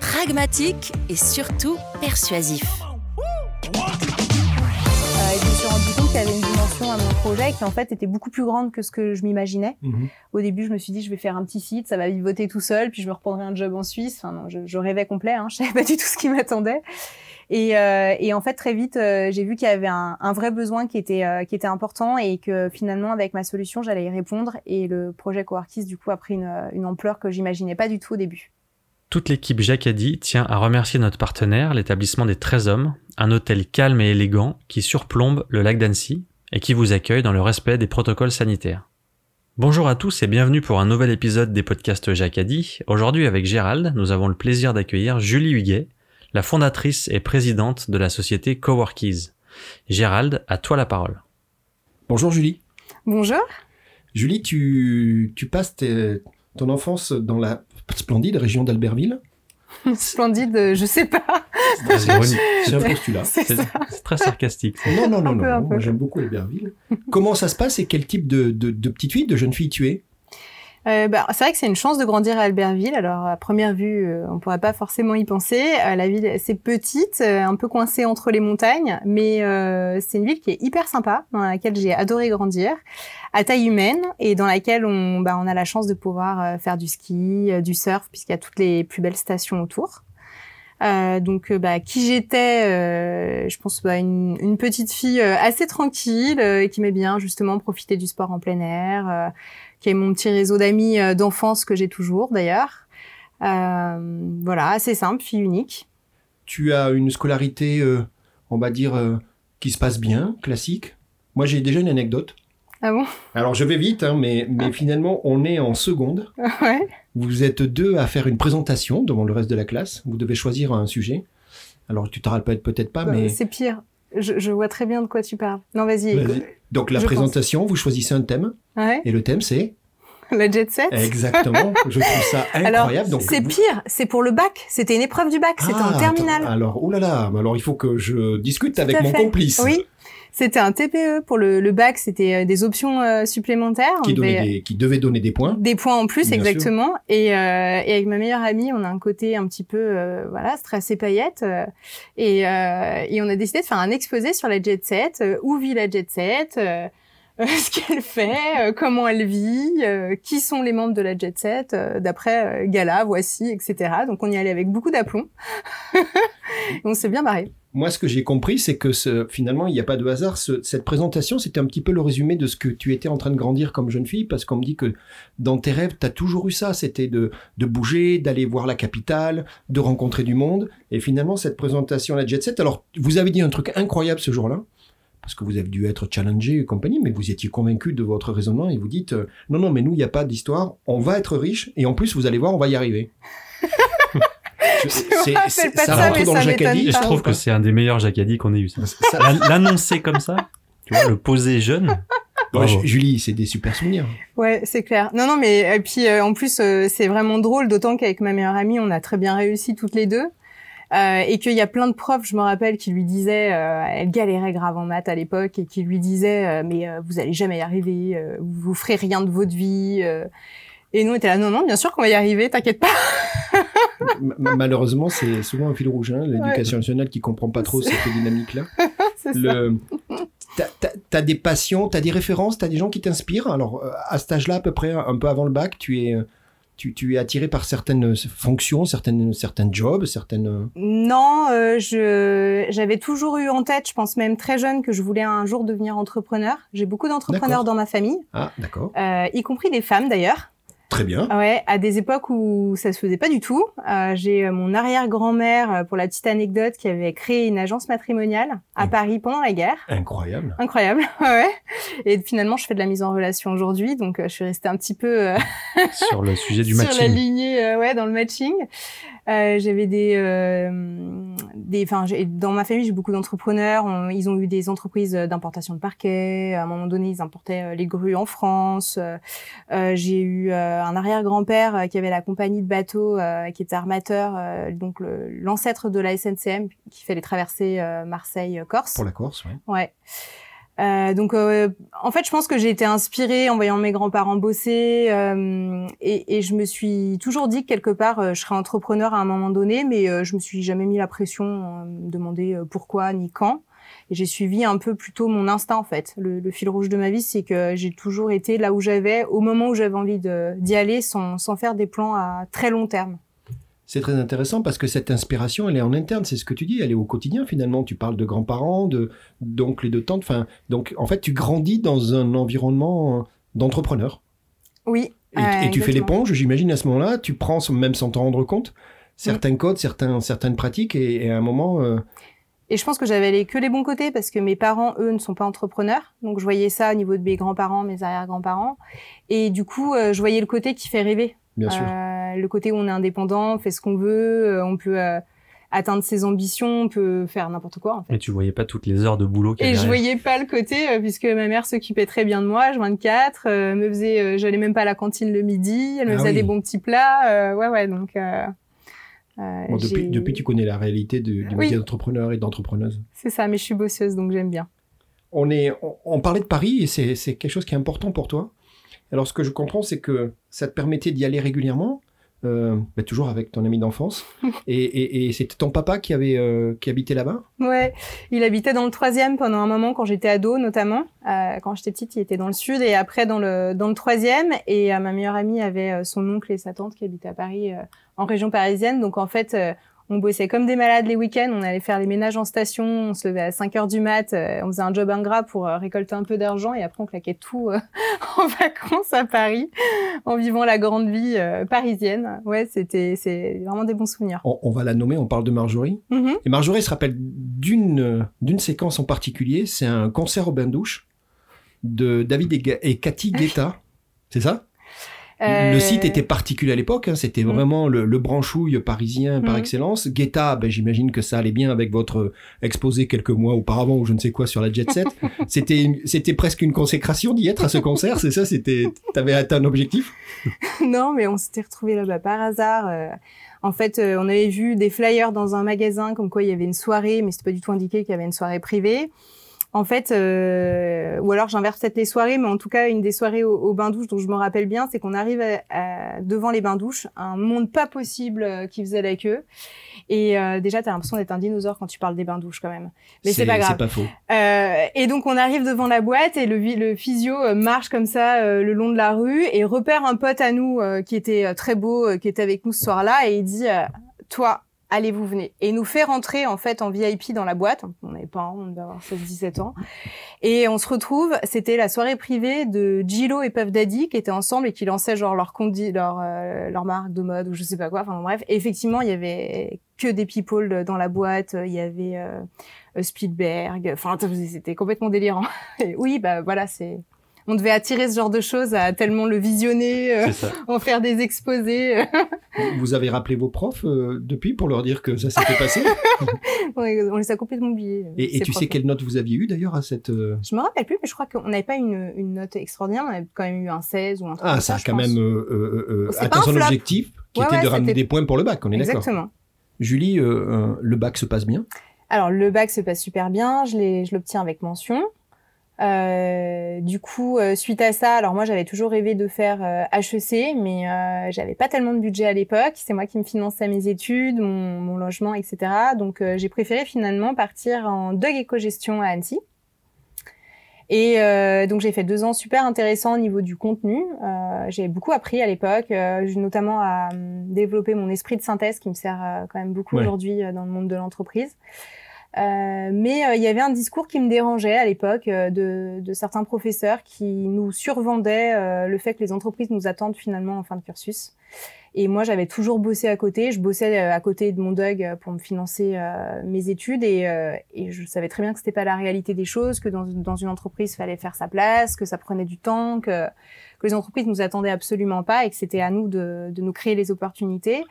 pragmatique et surtout persuasif. Euh, je me suis rendu compte qu'il y avait une dimension à mon projet qui en fait était beaucoup plus grande que ce que je m'imaginais. Au début, je me suis dit je vais faire un petit site, ça va vivoter tout seul, puis je me reprendrai un job en Suisse. Enfin non, je, je rêvais complet, hein, je savais pas du tout ce qui m'attendait. Et, euh, et, en fait, très vite, euh, j'ai vu qu'il y avait un, un, vrai besoin qui était, euh, qui était important et que finalement, avec ma solution, j'allais y répondre. Et le projet Coworkis, du coup, a pris une, une ampleur que j'imaginais pas du tout au début. Toute l'équipe Jacadi tient à remercier notre partenaire, l'établissement des 13 hommes, un hôtel calme et élégant qui surplombe le lac d'Annecy et qui vous accueille dans le respect des protocoles sanitaires. Bonjour à tous et bienvenue pour un nouvel épisode des podcasts Jacadi. Aujourd'hui avec Gérald, nous avons le plaisir d'accueillir Julie Huguet, la fondatrice et présidente de la société Coworkies. Gérald, à toi la parole. Bonjour Julie. Bonjour. Julie, tu, tu passes tes, ton enfance dans la splendide région d'Albertville Splendide, je sais pas. C'est un postulat. C'est très sarcastique. Non, non, non, non. Moi, j'aime beaucoup Albertville. Comment ça se passe et quel type de, de, de petite fille, de jeune fille tu es? Euh, bah, c'est vrai que c'est une chance de grandir à Albertville. Alors à première vue, euh, on pourrait pas forcément y penser. Euh, la ville, c'est petite, euh, un peu coincée entre les montagnes, mais euh, c'est une ville qui est hyper sympa, dans laquelle j'ai adoré grandir, à taille humaine et dans laquelle on, bah, on a la chance de pouvoir faire du ski, du surf, puisqu'il y a toutes les plus belles stations autour. donc, bah, qui j'étais, je pense, une, petite fille assez tranquille qui met bien justement profiter du sport en plein air qui est mon petit réseau d'amis euh, d'enfance que j'ai toujours d'ailleurs. Euh, voilà, assez simple, fille unique. Tu as une scolarité, euh, on va dire, qui se passe bien, classique. Moi, j'ai déjà une anecdote. Ah bon? Alors, je vais vite, hein, mais, mais ah. finalement, on est en seconde. ouais. Vous êtes deux à faire une présentation devant le reste de la classe. Vous devez choisir un sujet. Alors, tu te rappelles peut-être pas, mais... C'est pire. Je, je, vois très bien de quoi tu parles. Non, vas-y. Vas Donc, la présentation, pense. vous choisissez un thème. Ouais. Et le thème, c'est le jet set. Exactement. Je trouve ça incroyable. Alors, c'est pire. C'est pour le bac. C'était une épreuve du bac. C'était ah, en terminale. Alors, oulala. Alors, il faut que je discute Tout avec mon fait. complice. Oui. C'était un TPE pour le, le bac, c'était des options euh, supplémentaires. Qui, devait, des, qui devaient donner des points. Des points en plus, exactement. Et, euh, et, avec ma meilleure amie, on a un côté un petit peu, euh, voilà, stressé paillette. Euh, et, euh, et on a décidé de faire un exposé sur la jet set, où vit la jet set, ce qu'elle fait, euh, comment elle vit, euh, qui sont les membres de la jet set, euh, d'après Gala, Voici, etc. Donc on y allait avec beaucoup d'aplomb. on s'est bien barré. Moi, ce que j'ai compris, c'est que finalement, il n'y a pas de hasard. Ce, cette présentation, c'était un petit peu le résumé de ce que tu étais en train de grandir comme jeune fille, parce qu'on me dit que dans tes rêves, tu as toujours eu ça. C'était de, bouger, d'aller voir la capitale, de rencontrer du monde. Et finalement, cette présentation la jet set, alors, vous avez dit un truc incroyable ce jour-là parce que vous avez dû être challengé et compagnie, mais vous étiez convaincu de votre raisonnement et vous dites euh, non, non, mais nous, il n'y a pas d'histoire, on va être riche et en plus, vous allez voir, on va y arriver. C'est, ça, ça rentre dans le Jacadi. Je trouve que c'est un des meilleurs Jacadi qu'on ait eu. L'annoncer comme ça, tu vois, le poser jeune. Ouais, Julie, c'est des super souvenirs. Ouais, c'est clair. Non, non, mais et puis euh, en plus, euh, c'est vraiment drôle, d'autant qu'avec ma meilleure amie, on a très bien réussi toutes les deux. Euh, et qu'il y a plein de profs, je me rappelle, qui lui disaient, euh, elle galérait grave en maths à l'époque, et qui lui disaient, euh, mais euh, vous allez jamais y arriver, euh, vous ferez rien de votre vie. Et nous, on était là, non, non, bien sûr qu'on va y arriver, t'inquiète pas. Malheureusement, c'est souvent un fil rouge, hein, l'éducation ouais. nationale qui comprend pas trop cette dynamique-là. Le... T'as as des passions, t'as des références, t'as des gens qui t'inspirent. Alors, à cet âge-là, à peu près, un peu avant le bac, tu es tu, tu es attiré par certaines fonctions, certaines, certains jobs, certaines. Non, euh, je j'avais toujours eu en tête, je pense même très jeune, que je voulais un jour devenir entrepreneur. J'ai beaucoup d'entrepreneurs dans ma famille. Ah, d'accord. Euh, y compris des femmes d'ailleurs. Très bien. Ouais, à des époques où ça se faisait pas du tout. Euh, j'ai euh, mon arrière-grand-mère, euh, pour la petite anecdote, qui avait créé une agence matrimoniale à Paris pendant la guerre. Incroyable. Incroyable, ouais. Et finalement, je fais de la mise en relation aujourd'hui, donc je suis restée un petit peu sur le sujet du matching. Sur la lignée, ouais, dans le matching. J'avais des, euh, des, enfin, dans ma famille, j'ai beaucoup d'entrepreneurs. Ils ont eu des entreprises d'importation de parquet. À un moment donné, ils importaient les grues en France. Euh, j'ai eu un arrière-grand-père qui avait la compagnie de bateaux, qui était armateur, donc l'ancêtre de la SNCM, qui fait les traversées Marseille-Corse. Pour la Corse, ouais. Ouais. Euh, donc, euh, en fait, je pense que j'ai été inspirée en voyant mes grands-parents bosser, euh, et, et, je me suis toujours dit que quelque part, euh, je serais entrepreneur à un moment donné, mais euh, je me suis jamais mis la pression, me demander pourquoi ni quand. Et j'ai suivi un peu plutôt mon instinct en fait. Le, le fil rouge de ma vie, c'est que j'ai toujours été là où j'avais, au moment où j'avais envie d'y aller, sans, sans faire des plans à très long terme. C'est très intéressant parce que cette inspiration, elle est en interne, c'est ce que tu dis, elle est au quotidien finalement. Tu parles de grands-parents, de d'oncles et de tantes. Enfin, donc en fait, tu grandis dans un environnement d'entrepreneur. Oui. Et, et tu fais l'éponge, j'imagine à ce moment-là, tu prends même sans t'en rendre compte certains codes, certains, certaines pratiques, et, et à un moment. Euh... Et je pense que j'avais les, que les bons côtés parce que mes parents, eux, ne sont pas entrepreneurs. Donc je voyais ça au niveau de mes grands-parents, mes arrière-grands-parents. Et du coup, euh, je voyais le côté qui fait rêver. Bien sûr. Le côté où on est indépendant, on fait ce qu'on veut, euh, on peut euh, atteindre ses ambitions, on peut faire n'importe quoi. En fait. Et tu voyais pas toutes les heures de boulot Et je voyais pas le côté euh, puisque ma mère s'occupait très bien de moi, je 24, euh, me faisait, euh, j'allais même pas à la cantine le midi, elle me Ah faisait oui. des bons petits plats, ouais ouais donc. Bon, depuis, depuis, tu connais la réalité du, du Oui. métier d'entrepreneur et d'entrepreneuse. C'est ça, mais je suis bosseuse donc j'aime bien. On, est, on, on parlait de Paris et c'est c'est quelque chose qui est important pour toi. Alors, ce que je comprends, c'est que ça te permettait d'y aller régulièrement, euh, bah, toujours avec ton ami d'enfance. et et, et c'était ton papa qui, avait, euh, qui habitait là-bas? Ouais, il habitait dans le troisième pendant un moment quand j'étais ado notamment. Euh, quand j'étais petite, il était dans le sud et après dans le dans le troisième. Et euh, ma meilleure amie avait euh, son oncle et sa tante qui habitaient à Paris, euh, en région parisienne. Donc en fait, euh, on bossait comme des malades les week-ends. On allait faire les ménages en station. On se levait à 5 heures du mat. euh, on faisait un job ingrat pour euh, récolter un peu d'argent et après on claquait tout euh, en vacances à Paris, en vivant la grande vie parisienne. Ouais, c'était c'est vraiment des bons souvenirs. on, on va la nommer, on parle de Marjorie. Mhm. Et Marjorie se rappelle d'une d'une séquence en particulier, c'est un concert au bain-douche de David et Cathy Guetta. C'est ça? Euh, Le site était particulier à l'époque, hein, c'était Mhm. vraiment le, le branchouille parisien par Mhm. excellence. Guetta, ben, j'imagine que ça allait bien avec votre exposé quelques mois auparavant ou je ne sais quoi sur la Jet Set. c'était c'était presque une consécration d'y être à ce concert, c'est ça? C'était t'avais atteint un objectif? Non, mais on s'était retrouvés là-bas par hasard. euh. en fait, euh, on avait vu des flyers dans un magasin comme quoi il y avait une soirée, mais c'était pas du tout indiqué qu'il y avait une soirée privée. En fait, euh, ou alors j'inverse peut-être les soirées, mais en tout cas, une des soirées au, au bain-douche dont je me rappelle bien, c'est qu'on arrive à- à- devant les bains-douches, un monde pas possible euh, qui faisait la queue. Et euh, déjà, t'as l'impression d'être un dinosaure quand tu parles des bains-douches quand même. Mais c'est pas grave. C'est pas faux. Euh, et donc on arrive devant la boîte et le, le physio euh, marche comme ça le long de la rue et repère un pote à nous qui était très beau, qui était avec nous ce soir-là et il dit toi allez vous venez et nous fait rentrer en fait en VIP dans la boîte. On n'avait pas, on devait avoir 16-17 ans et on se retrouve. C'était la soirée privée de Gilo et Puff Daddy qui étaient ensemble et qui lançaient genre leur condi, leur euh, leur marque de mode ou je sais pas quoi. Enfin bref, et effectivement il y avait que des people dans la boîte. Il y avait euh, Spielberg. Enfin, c'était complètement délirant. Oui, bah voilà, c'est. On devait attirer ce genre de choses à tellement le visionner, euh, en faire des exposés. Vous avez rappelé vos profs euh, depuis pour leur dire que ça s'était passé on les a complètement oubliés. Et, et tu sais quelle note vous aviez eu d'ailleurs à cette... euh, Je me rappelle plus, mais je crois qu'on n'avait pas une, une note extraordinaire. On avait quand même eu un 16 ou un truc Ah, comme ça a quand pense. même euh, euh, euh, atteint son flop. objectif, qui Ouais, était ouais, de ramener des points pour le bac, on est d'accord Exactement. Julie, euh, euh, le bac se passe bien? Alors, le bac se passe super bien. Je l'ai- je l'obtiens avec mention. Euh, du coup, euh, suite à ça, alors moi j'avais toujours rêvé de faire euh, HEC, mais euh, j'avais pas tellement de budget à l'époque. C'est moi qui me finançais mes études, mon, mon logement, etc. Donc euh, j'ai préféré finalement partir en Dog Éco-Gestion à Annecy. Et euh, donc j'ai fait deux ans super intéressants au niveau du contenu. Euh, j'ai beaucoup appris à l'époque, euh, notamment à euh, développer mon esprit de synthèse qui me sert quand même beaucoup Ouais. aujourd'hui dans le monde de l'entreprise. Euh, mais euh, il y avait un discours qui me dérangeait à l'époque euh, de, de certains professeurs qui nous survendaient euh, le fait que les entreprises nous attendent finalement en fin de cursus. Et moi, j'avais toujours bossé à côté. Je bossais à côté de mon euh, pour me financer mes études et, et je savais très bien que c'était pas la réalité des choses, que dans, dans une entreprise, fallait faire sa place, que ça prenait du temps, que, que les entreprises nous attendaient absolument pas et que c'était à nous de, de nous créer les opportunités.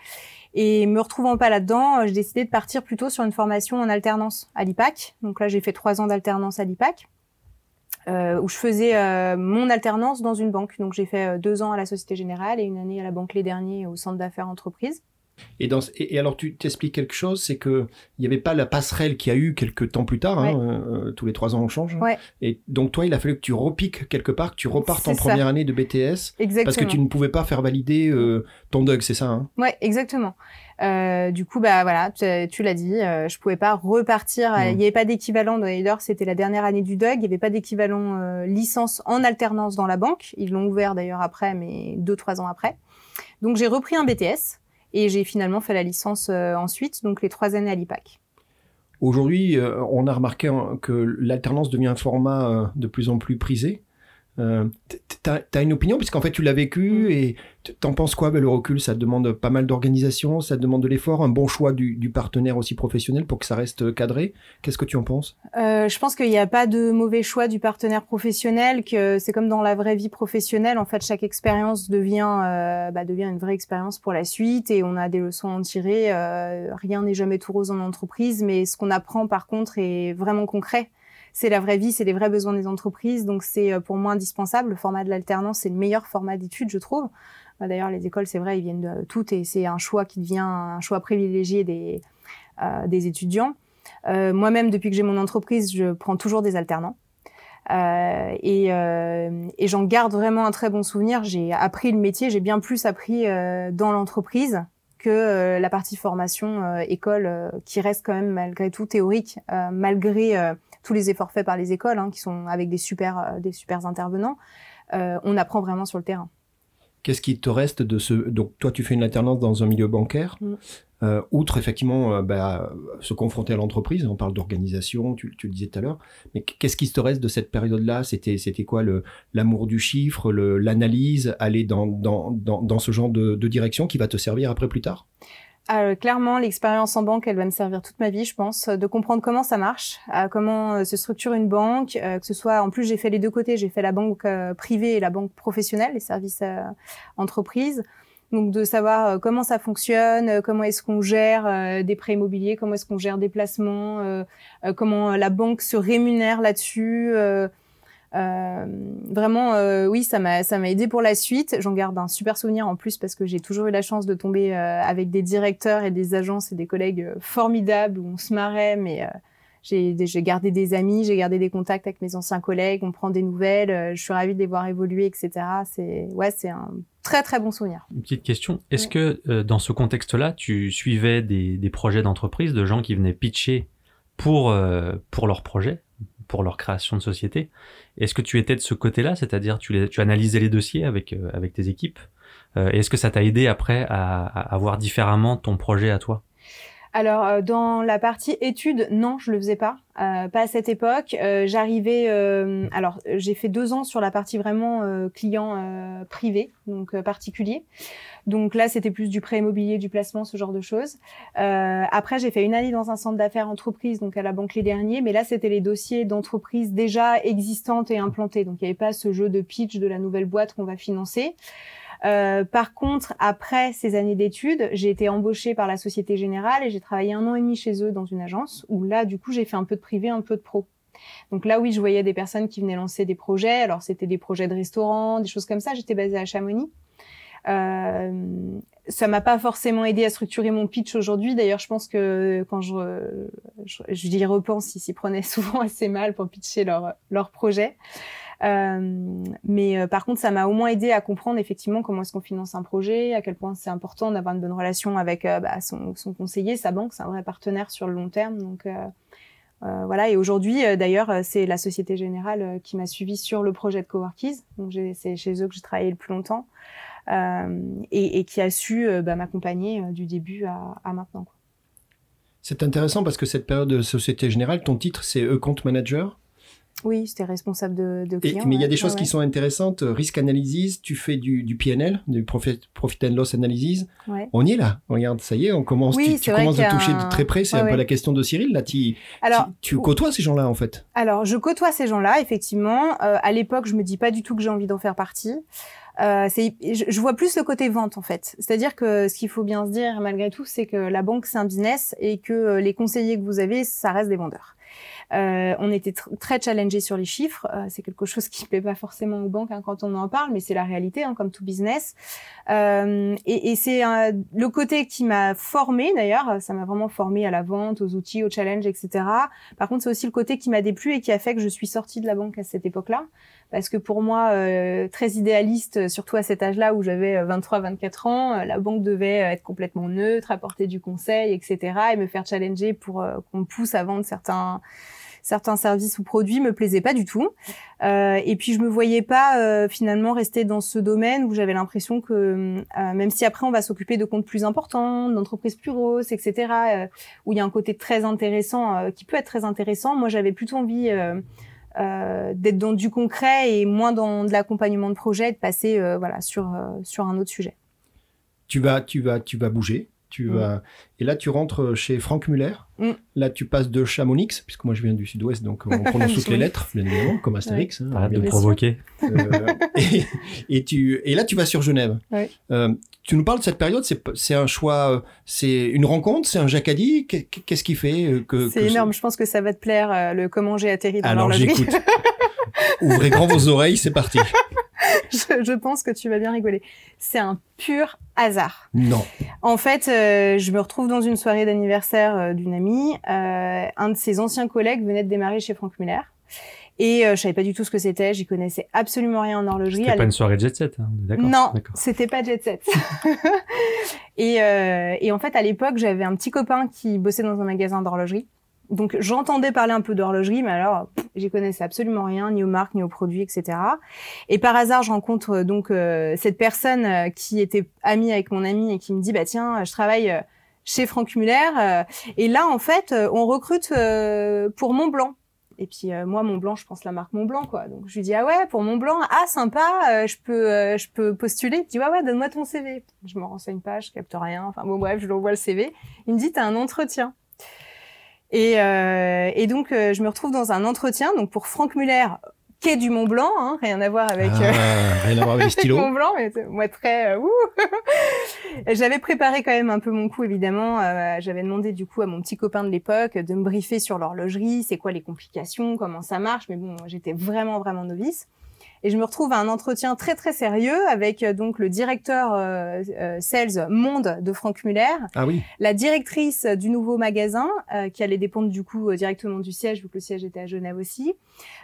Et me retrouvant pas là-dedans, euh, j'ai décidé de partir plutôt sur une formation en alternance à l'IPAC. Donc là, j'ai fait trois ans d'alternance à l'IPAC. Euh, où je faisais euh, mon alternance dans une banque. Donc j'ai fait deux ans à la Société Générale et une année à la Banque Les Derniers au Centre d'affaires entreprise. Et, dans, et, et alors, tu t'expliques quelque chose, c'est que il n'y avait pas la passerelle qu'il y a eu quelques temps plus tard. hein, euh, tous les trois ans, on change. Ouais. Et donc, toi, il a fallu que tu repiques quelque part, que tu repartes en ça. première année de BTS, Exactement. parce que tu ne pouvais pas faire valider euh, ton DUG, c'est ça hein Ouais, exactement. Euh, du coup, bah voilà, tu, l'as dit, euh, je pouvais pas repartir. euh, Il n'y avait pas d'équivalent. D'ailleurs, c'était la dernière année du DUG. Il n'y avait pas d'équivalent euh, licence en alternance dans la banque. Ils l'ont ouvert d'ailleurs après, mais deux trois ans après. Donc j'ai repris un BTS et j'ai finalement fait la licence euh, ensuite, donc les trois années à l'IPAC. Aujourd'hui, euh, on a remarqué hein, que l'alternance devient un format euh, de plus en plus prisé. Euh, T'as as une opinion, puisqu'en fait tu l'as vécu, Mm. et t'en penses quoi ben, Le recul, ça demande pas mal d'organisation, ça demande de l'effort, un bon choix du, du partenaire aussi professionnel pour que ça reste cadré. Qu'est-ce que tu en penses? Euh, je pense qu'il n'y a pas de mauvais choix du partenaire professionnel, que c'est comme dans la vraie vie professionnelle. En fait, chaque expérience devient, euh, bah, devient une vraie expérience pour la suite et on a des leçons à en tirer. Euh, rien n'est jamais tout rose en entreprise, mais ce qu'on apprend par contre est vraiment concret. C'est la vraie vie, c'est les vrais besoins des entreprises, donc c'est euh, pour moi indispensable. Le format de l'alternance, c'est le meilleur format d'études, je trouve. Bah, D'ailleurs, les écoles, c'est vrai, ils viennent de toutes et c'est un choix qui devient un choix privilégié des, euh, des étudiants. Euh, Moi-même, depuis que j'ai mon entreprise, je prends toujours des alternants. Euh, et euh, et j'en garde vraiment un très bon souvenir. J'ai appris le métier, j'ai bien plus appris euh, dans l'entreprise que euh, la partie formation euh, école, euh, qui reste quand même malgré tout théorique, euh, malgré euh, tous les efforts faits par les écoles, hein, qui sont avec des super euh, des super intervenants. Euh, on apprend vraiment sur le terrain. Qu'est-ce qui te reste de ce... Donc toi, tu fais une alternance dans un milieu bancaire. Mm. Euh, outre effectivement euh, bah, se confronter à l'entreprise, on parle d'organisation, tu, tu le disais tout à l'heure, mais qu'est-ce qui te reste de cette période-là? C'était c'était quoi l'amour du chiffre, l'analyse, aller dans, dans, dans, dans ce genre de, de direction qui va te servir après plus tard? Euh, clairement, l'expérience en banque, elle va me servir toute ma vie, je pense, euh, de comprendre comment ça marche, euh, comment se structure une banque, que ce soit, en plus, j'ai fait les deux côtés, j'ai fait la banque privée et la banque professionnelle, les services entreprises. Donc, de savoir comment ça fonctionne, comment est-ce qu'on gère des prêts immobiliers, comment est-ce qu'on gère des placements, comment la banque se rémunère là-dessus. Euh, vraiment, euh, oui, ça m'a ça m'a aidé pour la suite. J'en garde un super souvenir en plus parce que j'ai toujours eu la chance de tomber euh, avec des directeurs et des agences et des collègues formidables où on se marrait, mais j'ai gardé des amis, j'ai gardé des contacts avec mes anciens collègues, on prend des nouvelles, je suis ravie de les voir évoluer, etc. C'est ouais, c'est un très très bon souvenir. Une petite question. Est-ce que dans ce contexte-là, tu suivais des, des projets d'entreprise de gens qui venaient pitcher pour, pour leur projet, pour leur création de société. Est-ce que tu étais de ce côté-là, c'est-à-dire tu, tu analysais les dossiers avec, euh, avec tes équipes Euh, Est-ce que ça t'a aidé après à, à, à voir différemment ton projet à toi? Alors euh, dans la partie études, non, je le faisais pas, euh, pas à cette époque. Euh, J'arrivais, euh, alors j'ai fait deux ans sur la partie vraiment euh, client euh, privé, donc particulier. Donc là, c'était plus du prêt immobilier, du placement, ce genre de choses. Après, j'ai fait une année dans un centre d'affaires entreprise, donc à la Banque Les Derniers, mais là, c'était les dossiers d'entreprises déjà existantes et implantées. Donc il n'y avait pas ce jeu de pitch de la nouvelle boîte qu'on va financer. Euh, par contre, après ces années d'études, j'ai été embauchée par la Société Générale et j'ai travaillé un an et demi chez eux dans une agence où là, du coup, j'ai fait un peu de privé, un peu de pro. Donc là, oui, je voyais des personnes qui venaient lancer des projets. Alors, c'était des projets de restaurants, des choses comme ça. J'étais basée à Chamonix. Euh, ça m'a pas forcément aidé à structurer mon pitch aujourd'hui. D'ailleurs, je pense que quand je, je, je y repense, ils s'y prenaient souvent assez mal pour pitcher leur, leur projet. Euh, mais euh, par contre, ça m'a au moins aidé à comprendre effectivement comment est-ce qu'on finance un projet, à quel point c'est important d'avoir une bonne relation avec euh, bah, son, conseiller, sa banque, c'est un vrai partenaire sur le long terme. Donc, voilà. Et aujourd'hui, d'ailleurs, c'est la Société Générale qui m'a suivi sur le projet de Coworkies. Donc c'est chez eux que j'ai travaillé le plus longtemps et, qui a su bah, m'accompagner du début à, à maintenant. C'est intéressant parce que cette période de Société Générale, ton titre c'est e-compte manager? Oui, c'était responsable de, de clients. mais il y a des choses qui sont intéressantes. Risk analysis, tu fais du, du PNL, du profit, profit and loss analysis. On y est là. Regarde, ça y est, on commence. tu, commences à toucher de très près. C'est un peu la question de Cyril. Là, tu, alors, tu, côtoies ces gens-là en fait? Alors, je côtoie ces gens-là, effectivement. Euh, à l'époque, je me dis pas du tout que j'ai envie d'en faire partie. Euh, je, je, vois plus le côté vente en fait. C'est-à-dire que ce qu'il faut bien se dire malgré tout, c'est que la banque c'est un business et que euh, les conseillers que vous avez, ça reste des vendeurs. Euh, on était très challengé sur les chiffres. Euh, c'est quelque chose qui plaît pas forcément aux banques hein, quand on en parle, mais c'est la réalité, hein, comme tout business. Euh, et, et c'est le côté qui m'a formé d'ailleurs. Ça m'a vraiment formé à la vente, aux outils, aux challenges, etc. Par contre, c'est aussi le côté qui m'a déplu et qui a fait que je suis sortie de la banque à cette époque-là parce que pour moi, euh, très idéaliste, surtout à cet âge-là où j'avais 23-24 ans, la banque devait être complètement neutre, apporter du conseil, etc., et me faire challenger pour qu'on pousse à vendre certains certains services ou produits me plaisaient pas du tout. Euh, et puis je me voyais pas euh, finalement rester dans ce domaine où j'avais l'impression que euh, même si après on va s'occuper de comptes plus importants, d'entreprises plus grosses, etc., où il y a un côté très intéressant qui peut être très intéressant, moi j'avais plutôt envie d'être dans du concret et moins dans de l'accompagnement de projet, de passer voilà sur sur un autre sujet. Tu vas tu vas tu vas bouger tu mm. vas... Et là, tu rentres chez Franck Muller. Mm. Là, tu passes de Chamonix, puisque moi je viens du sud-ouest, donc on prononce toutes les lettres, bien évidemment, comme Astérix. Hein, Arrête de provoquer. Euh, et, tu... et là, tu vas sur Genève. Euh, tu nous parles de cette période, c'est un choix, c'est une rencontre, c'est un jacadi. Qu'est-ce qui fait euh, que. C'est énorme, je pense que ça va te plaire, le comment j'ai atterri dans Alors j'écoute. Ouvrez grand vos oreilles, c'est parti. je, pense que tu vas bien rigoler. C'est un pur hasard. Non. En fait, euh, je me retrouve dans une soirée d'anniversaire euh, d'une amie. Euh, un de ses anciens collègues venait de démarrer chez Franck Muller. Et je savais pas du tout ce que c'était. J'y connaissais absolument rien en horlogerie. C'était pas une soirée jet set, hein, d'accord Non, c'était pas jet set. et, et en fait, à l'époque, j'avais un petit copain qui bossait dans un magasin d'horlogerie donc j'entendais parler un peu d'horlogerie, mais alors j'y connaissais absolument rien, ni aux marques, ni aux produits, etc. Et par hasard, je rencontre euh, donc euh, cette personne euh, qui était amie avec mon ami et qui me dit bah tiens, je travaille chez Franck Muller et là en fait on recrute pour Montblanc. Et puis moi Montblanc, je pense la marque Montblanc quoi. Donc je lui dis ah ouais pour Montblanc, ah sympa, je peux je peux postuler. Il dit ouais ouais donne-moi ton CV. Je me renseigne pas, je capte rien. Enfin bon bref, je lui envoie le CV. Il me dit t'as un entretien. Et, euh, et donc, euh, je me retrouve dans un entretien donc pour Franck Muller, quai du Mont Blanc, hein, rien à voir avec, ah, euh, rien à voir avec les. Mont Blanc, mais moi très. Euh, J'avais préparé quand même un peu mon coup, évidemment. Euh, J'avais demandé du coup à mon petit copain de l'époque de me briefer sur l'horlogerie, c'est quoi les complications, comment ça marche. Mais bon, j'étais vraiment vraiment novice. Et je me retrouve à un entretien très très sérieux avec euh, donc le directeur euh, euh, sales monde de Franck Muller, ah oui. la directrice du nouveau magasin qui allait dépendre du coup directement du siège vu que le siège était à Genève aussi.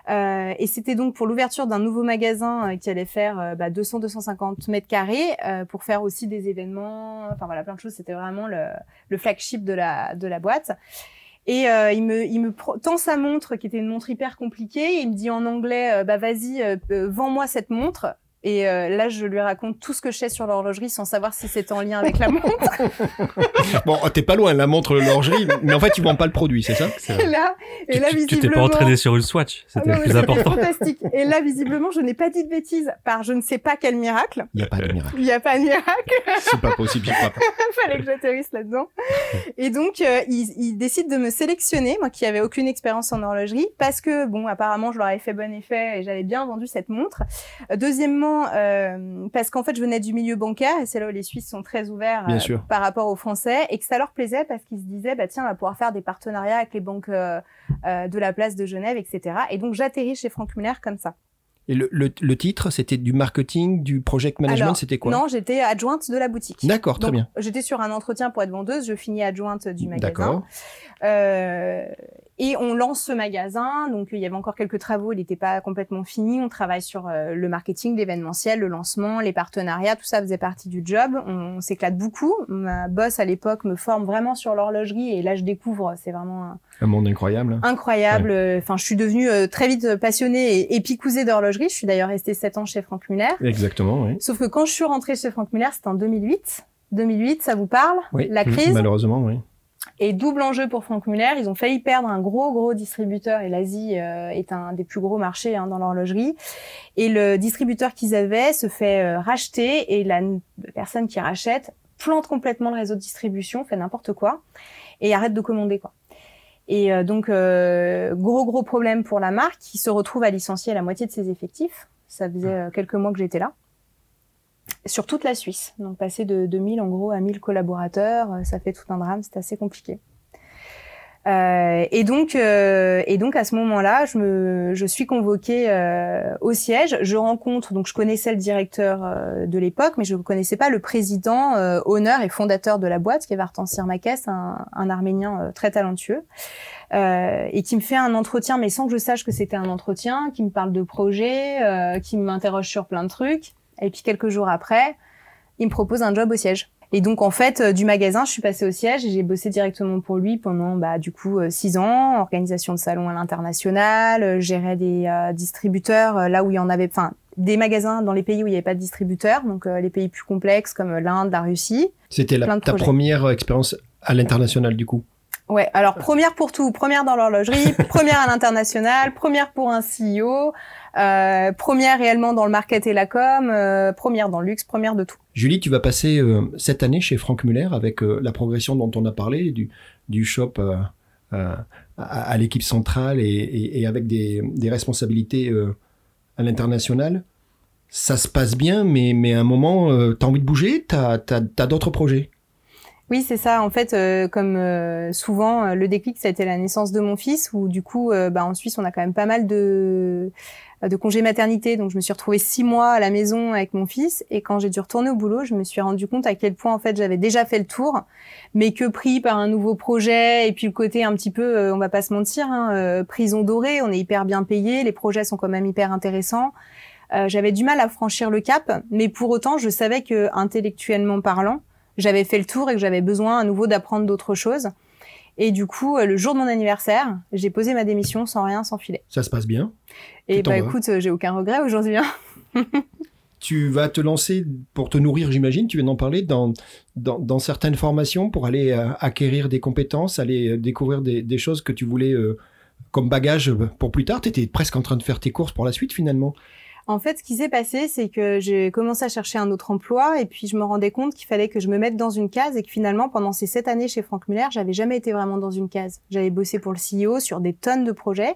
et c'était donc pour l'ouverture d'un nouveau magasin qui allait faire bah, 200-250 mètres carrés pour faire aussi des événements, enfin voilà plein de choses. C'était vraiment le, le flagship de la de la boîte. Et euh, il me, il me tend sa montre, qui était une montre hyper compliquée. Il me dit en anglais, euh, bah vas-y, euh, vends-moi cette montre. Et euh, là, je lui raconte tout ce que je sais sur l'horlogerie sans savoir si c'est en lien avec la montre. bon, t'es pas loin, la montre, l'horlogerie, mais en fait, tu vends pas le produit, c'est ça Et là, et là, visiblement... Tu t'es pas entraîné sur une Swatch, c'était ah le plus important. fantastique. Et là, visiblement, je n'ai pas dit de bêtises par je ne sais pas quel miracle. Il n'y a pas de miracle. Il n'y a pas de miracle. c'est pas possible, pas. Fallait que j'atterrisse là-dedans. Et donc, euh, il, il, décide de me sélectionner, moi qui avais aucune expérience en horlogerie, parce que, bon, apparemment, je leur avais fait bon effet et j'avais bien vendu cette montre. Euh, euh, parce qu'en fait, je venais du milieu bancaire et c'est là où les Suisses sont très ouverts euh, par rapport aux Français et que ça leur plaisait parce qu'ils se disaient, bah tiens, on va pouvoir faire des partenariats avec les banques euh, de la place de Genève, etc. Et donc, j'atterris chez Franck Muller comme ça. Et le, le, titre, c'était du marketing, du project management, c'était quoi? Non, j'étais adjointe de la boutique. D'accord, très bien. J'étais sur un entretien pour être vendeuse, je finis adjointe du magasin. D'accord. Euh, Et on lance ce magasin, donc il y avait encore quelques travaux, il n'était pas complètement fini. On travaille sur euh, le marketing, l'événementiel, le lancement, les partenariats, tout ça faisait partie du job. On, s'éclate beaucoup. Ma boss à l'époque me forme vraiment sur l'horlogerie et là je découvre, c'est vraiment un, monde incroyable. Incroyable. Enfin, je suis devenue euh, très vite passionnée et épicousée d'horlogerie. Je suis d'ailleurs restée sept ans chez Franck Muller. Exactement, oui. Sauf que quand je suis rentrée chez Franck Muller, c'était en 2008. 2008, ça vous parle? Oui. La crise? Malheureusement, oui. Et double enjeu pour Franck Muller, ils ont failli perdre un gros gros distributeur et l'Asie euh, est un des plus gros marchés hein, dans l'horlogerie. Et le distributeur qu'ils avaient se fait euh, racheter et la, personne qui rachète plante complètement le réseau de distribution, fait n'importe quoi et arrête de commander quoi. Et euh, donc gros gros problème pour la marque qui se retrouve à licencier la moitié de ses effectifs. Ça faisait quelques mois que j'étais là sur toute la Suisse. Donc passer de 2000 en gros à 1000 collaborateurs, euh, ça fait tout un drame, c'est assez compliqué. Euh, et donc, euh, et donc à ce moment-là, je me, je suis convoquée euh, au siège. Je rencontre, donc je connaissais le directeur de l'époque, mais je ne connaissais pas le président, honneur et fondateur de la boîte, qui est Vartan Sirmakes, un, un Arménien très talentueux, et qui me fait un entretien, mais sans que je sache que c'était un entretien, qui me parle de projet, qui m'interroge sur plein de trucs. Et puis quelques jours après, il me propose un job au siège. Et donc en fait, euh, du magasin, je suis passée au siège et j'ai bossé directement pour lui pendant bah, du coup euh, six ans, organisation de salons à l'international, euh, gérer des distributeurs là où il y en avait, enfin des magasins dans les pays où il n'y avait pas de distributeurs, donc les pays plus complexes comme l'Inde, la Russie. C'était ta première expérience à l'international du coup? Ouais, alors première pour tout, première dans l'horlogerie, première à l'international, première pour un CEO, euh, première réellement dans le market et la com, euh, première dans le luxe, première de tout. Julie, tu vas passer euh, cette année chez Franck Muller avec la progression dont on a parlé, du, du shop à, l'équipe centrale et, avec des, responsabilités à l'international. Ça se passe bien, mais, mais à un moment, tu as envie de bouger, tu as, as d'autres projets? Oui, c'est ça. En fait, comme souvent, le déclic, ça a été la naissance de mon fils, où du coup, bah, en Suisse, on a quand même pas mal de de congé maternité. Donc, je me suis retrouvée six mois à la maison avec mon fils. Et quand j'ai dû retourner au boulot, je me suis rendu compte à quel point, en fait, j'avais déjà fait le tour, mais que pris par un nouveau projet et puis le côté un petit peu, euh, on va pas se mentir, hein, euh, prison dorée, on est hyper bien payé, les projets sont quand même hyper intéressants. j'avais du mal à franchir le cap, mais pour autant, je savais que intellectuellement parlant, j'avais fait le tour et que j'avais besoin à nouveau d'apprendre d'autres choses. Et du coup, le jour de mon anniversaire, j'ai posé ma démission sans rien, sans filet. Ça se passe bien et bah écoute, j'ai aucun regret aujourd'hui. Hein. tu vas te lancer pour te nourrir, j'imagine, tu viens d'en parler, dans, dans, certaines formations pour aller euh, acquérir des compétences, aller euh, découvrir des, choses que tu voulais euh, comme bagage pour plus tard. Tu étais presque en train de faire tes courses pour la suite finalement. En fait, ce qui s'est passé, c'est que j'ai commencé à chercher un autre emploi et puis je me rendais compte qu'il fallait que je me mette dans une case et que finalement, pendant ces sept années chez Franck Muller, j'avais jamais été vraiment dans une case. J'avais bossé pour le CEO sur des tonnes de projets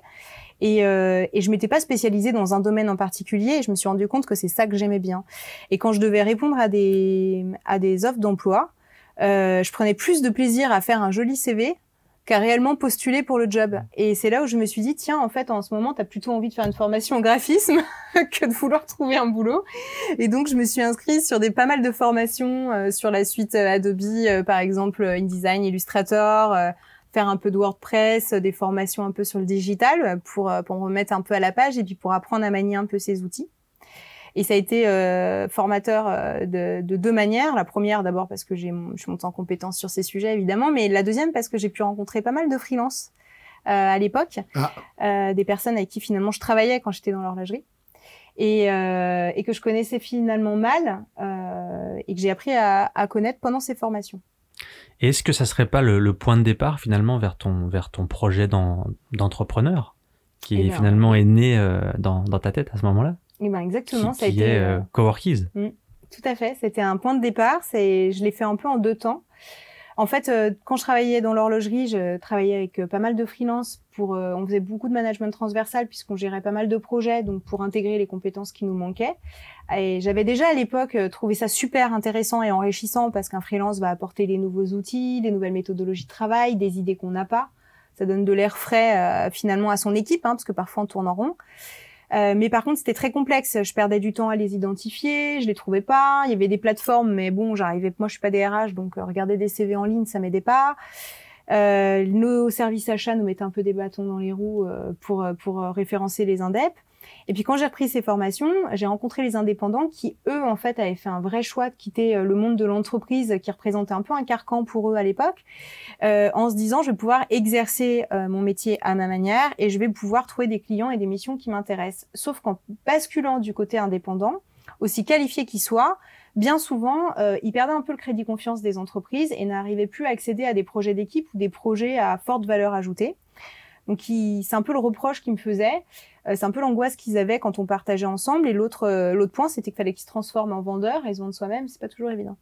et, euh, et je m'étais pas spécialisée dans un domaine en particulier et je me suis rendu compte que c'est ça que j'aimais bien. Et quand je devais répondre à des, à des offres d'emploi, euh, je prenais plus de plaisir à faire un joli CV qu'à réellement postuler pour le job. Et c'est là où je me suis dit, tiens, en fait, en ce moment, tu as plutôt envie de faire une formation en graphisme que de vouloir trouver un boulot. Et donc, je me suis inscrite sur des pas mal de formations euh, sur la suite euh, Adobe, euh, par exemple InDesign, Illustrator, faire un peu de WordPress, des formations un peu sur le digital pour, pour me remettre un peu à la page et puis pour apprendre à manier un peu ces outils. Et ça a été euh, formateur euh, de, de, deux manières. La première, d'abord parce que j'ai, je suis montée en compétence sur ces sujets, évidemment, mais la deuxième parce que j'ai pu rencontrer pas mal de freelance euh, à l'époque, ah. euh, des personnes avec qui finalement je travaillais quand j'étais dans l'horlogerie. Et, euh, et, que je connaissais finalement mal euh, et que j'ai appris à, à, connaître pendant ces formations. Est-ce que ça serait pas le, le, point de départ finalement vers ton vers ton projet d'entrepreneur qui eh finalement est né euh, dans, dans, ta tête à ce moment-là? Eh ben exactement, ça a été. Est, euh, Coworkies. Mm, tout à fait. C'était un point de départ. C'est, je l'ai fait un peu en deux temps. En fait, euh, quand je travaillais dans l'horlogerie, je travaillais avec euh, pas mal de freelance. Pour, on faisait beaucoup de management transversal puisqu'on gérait pas mal de projets, donc pour intégrer les compétences qui nous manquaient. Et j'avais déjà à l'époque trouvé ça super intéressant et enrichissant parce qu'un freelance va apporter des nouveaux outils, des nouvelles méthodologies de travail, des idées qu'on n'a pas. Ça donne de l'air frais finalement à son équipe, hein, parce que parfois on tourne en rond. Euh, mais par contre, c'était très complexe. Je perdais du temps à les identifier, je les trouvais pas. Il y avait des plateformes, mais bon, j'arrivais. Moi, je suis pas DRH, donc euh, regarder des CV en ligne, ça m'aidait pas. Euh, nos services achats nous mettaient un peu des bâtons dans les roues pour, pour référencer les indep. Et puis quand j'ai repris ces formations, j'ai rencontré les indépendants qui, eux, en fait, avaient fait un vrai choix de quitter le monde de l'entreprise qui représentait un peu un carcan pour eux à l'époque, euh, en se disant je vais pouvoir exercer mon métier à ma manière et je vais pouvoir trouver des clients et des missions qui m'intéressent. Sauf qu'en basculant du côté indépendant, aussi qualifié qu'il soit, bien souvent, euh, ils perdaient un peu le crédit confiance des entreprises et n'arrivaient plus à accéder à des projets d'équipe ou des projets à forte valeur ajoutée. Donc, c'est un peu le reproche qu'ils me faisaient. Euh, c'est un peu l'angoisse qu'ils avaient quand on partageait ensemble. Et l'autre, euh, l'autre point, c'était qu'il fallait qu'ils se transforment en vendeurs et se vendent soi-même. C'est pas toujours évident.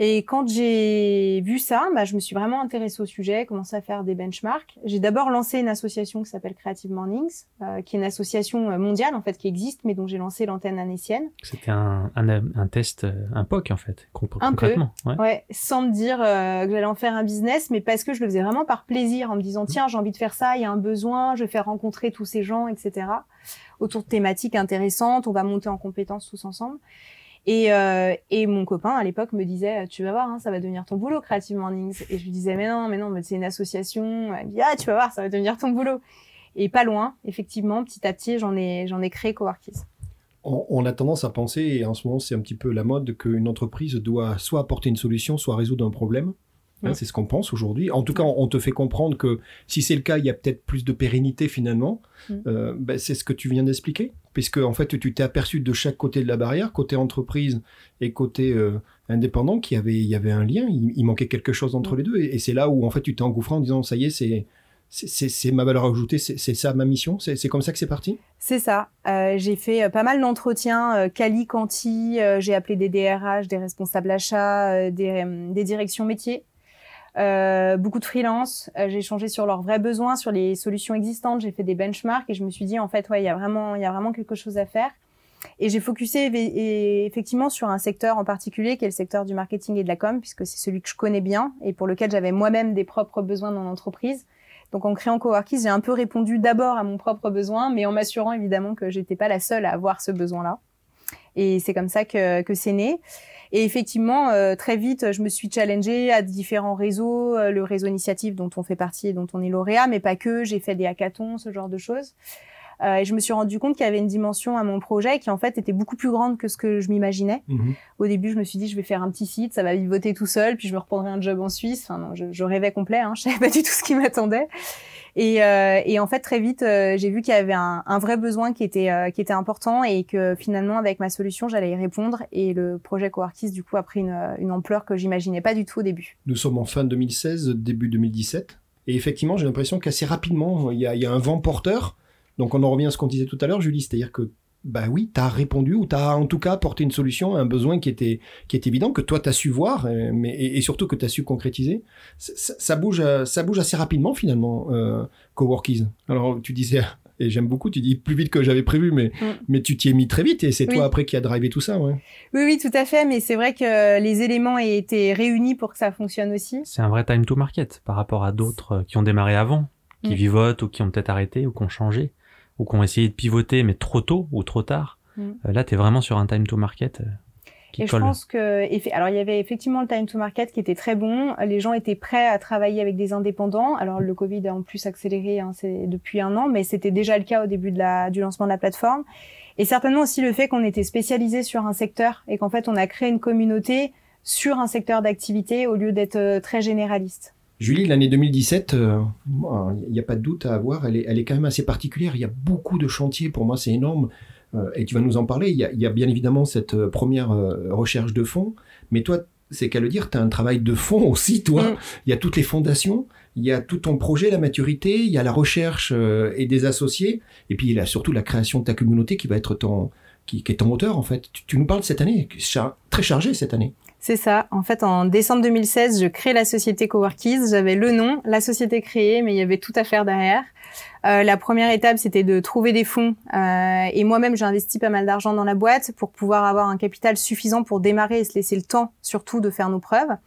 Et quand j'ai vu ça, bah, je me suis vraiment intéressée au sujet, commencé à faire des benchmarks. J'ai d'abord lancé une association qui s'appelle Creative Mornings, euh, qui est une association mondiale en fait qui existe, mais dont j'ai lancé l'antenne anécienne. C'était un, un, un, test, un POC en fait, concrètement. Un peu, ouais. ouais. sans me dire que j'allais en faire un business, mais parce que je le faisais vraiment par plaisir, en me disant tiens j'ai envie de faire ça, il y a un besoin, je vais faire rencontrer tous ces gens, etc autour de thématiques intéressantes. On va monter en compétences tous ensemble. Et, euh, et mon copain à l'époque me disait, tu vas voir, hein, ça va devenir ton boulot, Creative Mornings. Et je lui disais, mais non, mais non, c'est une association. Me dit, ah, tu vas voir, ça va devenir ton boulot. Et pas loin, effectivement, petit à petit, j'en ai, j'en ai créé Coworkies. On, on, a tendance à penser, et en ce moment c'est un petit peu la mode, qu'une entreprise doit soit apporter une solution, soit résoudre un problème. Hein, c'est ce qu'on pense aujourd'hui. En tout cas, on te fait comprendre que si c'est le cas, il y a peut-être plus de pérennité finalement. Mm. Euh, ben, c'est ce que tu viens d'expliquer, puisque en fait, tu t'es aperçu de chaque côté de la barrière, côté entreprise et côté euh, indépendant, qu'il y avait, il y avait un lien. Il, manquait quelque chose entre mm. les deux, et, c'est là où en fait, tu t'es engouffré en disant ça y est, c'est c'est ma valeur ajoutée, c'est ça ma mission, c'est comme ça que c'est parti? C'est ça. Euh, j'ai fait pas mal d'entretiens, Cali, Canti, j'ai appelé des DRH, des responsables achats, des, des directions métiers. Euh, beaucoup de freelance. Euh, j'ai échangé sur leurs vrais besoins, sur les solutions existantes. J'ai fait des benchmarks et je me suis dit en fait ouais il y a vraiment il y a vraiment quelque chose à faire. Et j'ai focusé effectivement sur un secteur en particulier qui est le secteur du marketing et de la com puisque c'est celui que je connais bien et pour lequel j'avais moi-même des propres besoins dans l'entreprise. Donc en créant Coworkies, j'ai un peu répondu d'abord à mon propre besoin, mais en m'assurant évidemment que j'étais pas la seule à avoir ce besoin-là. Et c'est comme ça que, que c'est né. Et effectivement, euh, très vite, je me suis challengée à différents réseaux, euh, le réseau initiative dont on fait partie et dont on est lauréat, mais pas que. J'ai fait des hackathons, ce genre de choses. Euh, et je me suis rendu compte qu'il y avait une dimension à mon projet qui en fait était beaucoup plus grande que ce que je m'imaginais. Mhm. Au début, je me suis dit je vais faire un petit site, ça va voter tout seul, puis je me reprendrai un job en Suisse. Enfin non, je, je rêvais complet, hein, je savais pas du tout ce qui m'attendait. Et, euh, et, en fait, très vite, euh, j'ai vu qu'il y avait un, vrai besoin qui était, euh, qui était important et que finalement, avec ma solution, j'allais y répondre. Et le projet Coartis, du coup, a pris une, une ampleur que j'imaginais pas du tout au début. Nous sommes en fin 2016, début 2017. Et effectivement, j'ai l'impression qu'assez rapidement, il y, a, il y a un vent porteur. Donc, on en revient à ce qu'on disait tout à l'heure, Julie, c'est-à-dire que bah oui, tu as répondu ou tu as en tout cas apporté une solution à un besoin qui était, qui est évident, que toi tu as su voir, euh, mais, et, surtout que tu as su concrétiser. Ça, bouge, euh, ça bouge assez rapidement finalement, euh, Coworkies. Alors tu disais, et j'aime beaucoup, tu dis plus vite que j'avais prévu, mais, mm. mais tu t'y es mis très vite et c'est toi après qui a drivé tout ça. Ouais. Oui, oui, tout à fait, mais c'est vrai que les éléments aient été réunis pour que ça fonctionne aussi. C'est un vrai time to market par rapport à d'autres qui ont démarré avant, qui mm. vivotent ou qui ont peut-être arrêté ou qui ont changé ou qui ont essayé de pivoter mais trop tôt ou trop tard. Mm. Euh, là, tu es vraiment sur un time to market. Euh, qui et je pense que, alors il y avait effectivement le time to market qui était très bon. Les gens étaient prêts à travailler avec des indépendants. Alors le Covid a en plus accéléré hein, depuis un an, mais c'était déjà le cas au début de la, du lancement de la plateforme. Et certainement aussi le fait qu'on était spécialisé sur un secteur et qu'en fait on a créé une communauté sur un secteur d'activité au lieu d'être euh, très généraliste. Julie, l'année 2017, euh, il n'y a pas de doute à avoir, elle est, elle est quand même assez particulière. Il y a beaucoup de chantiers, pour moi c'est énorme. Euh, et tu vas nous en parler. Il y a, il y a bien évidemment cette euh, première recherche de fonds, mais toi, c'est qu'à le dire, tu as un travail de fond aussi, toi. Mm. Il y a toutes les fondations, il y a tout ton projet, la maturité, il y a la recherche et des associés, et puis il y a surtout la création de ta communauté qui va être ton, qui, qui est ton moteur en fait. Tu, tu nous parles de cette année, très chargée cette année. C'est ça. En fait, en décembre 2016, je crée la société Coworkies. J'avais le nom, la société créée, mais il y avait tout à faire derrière. Euh, la première étape, c'était de trouver des fonds. Euh, et moi-même, j'ai investi pas mal d'argent dans la boîte pour pouvoir avoir un capital suffisant pour démarrer et se laisser le temps, surtout, de faire nos preuves.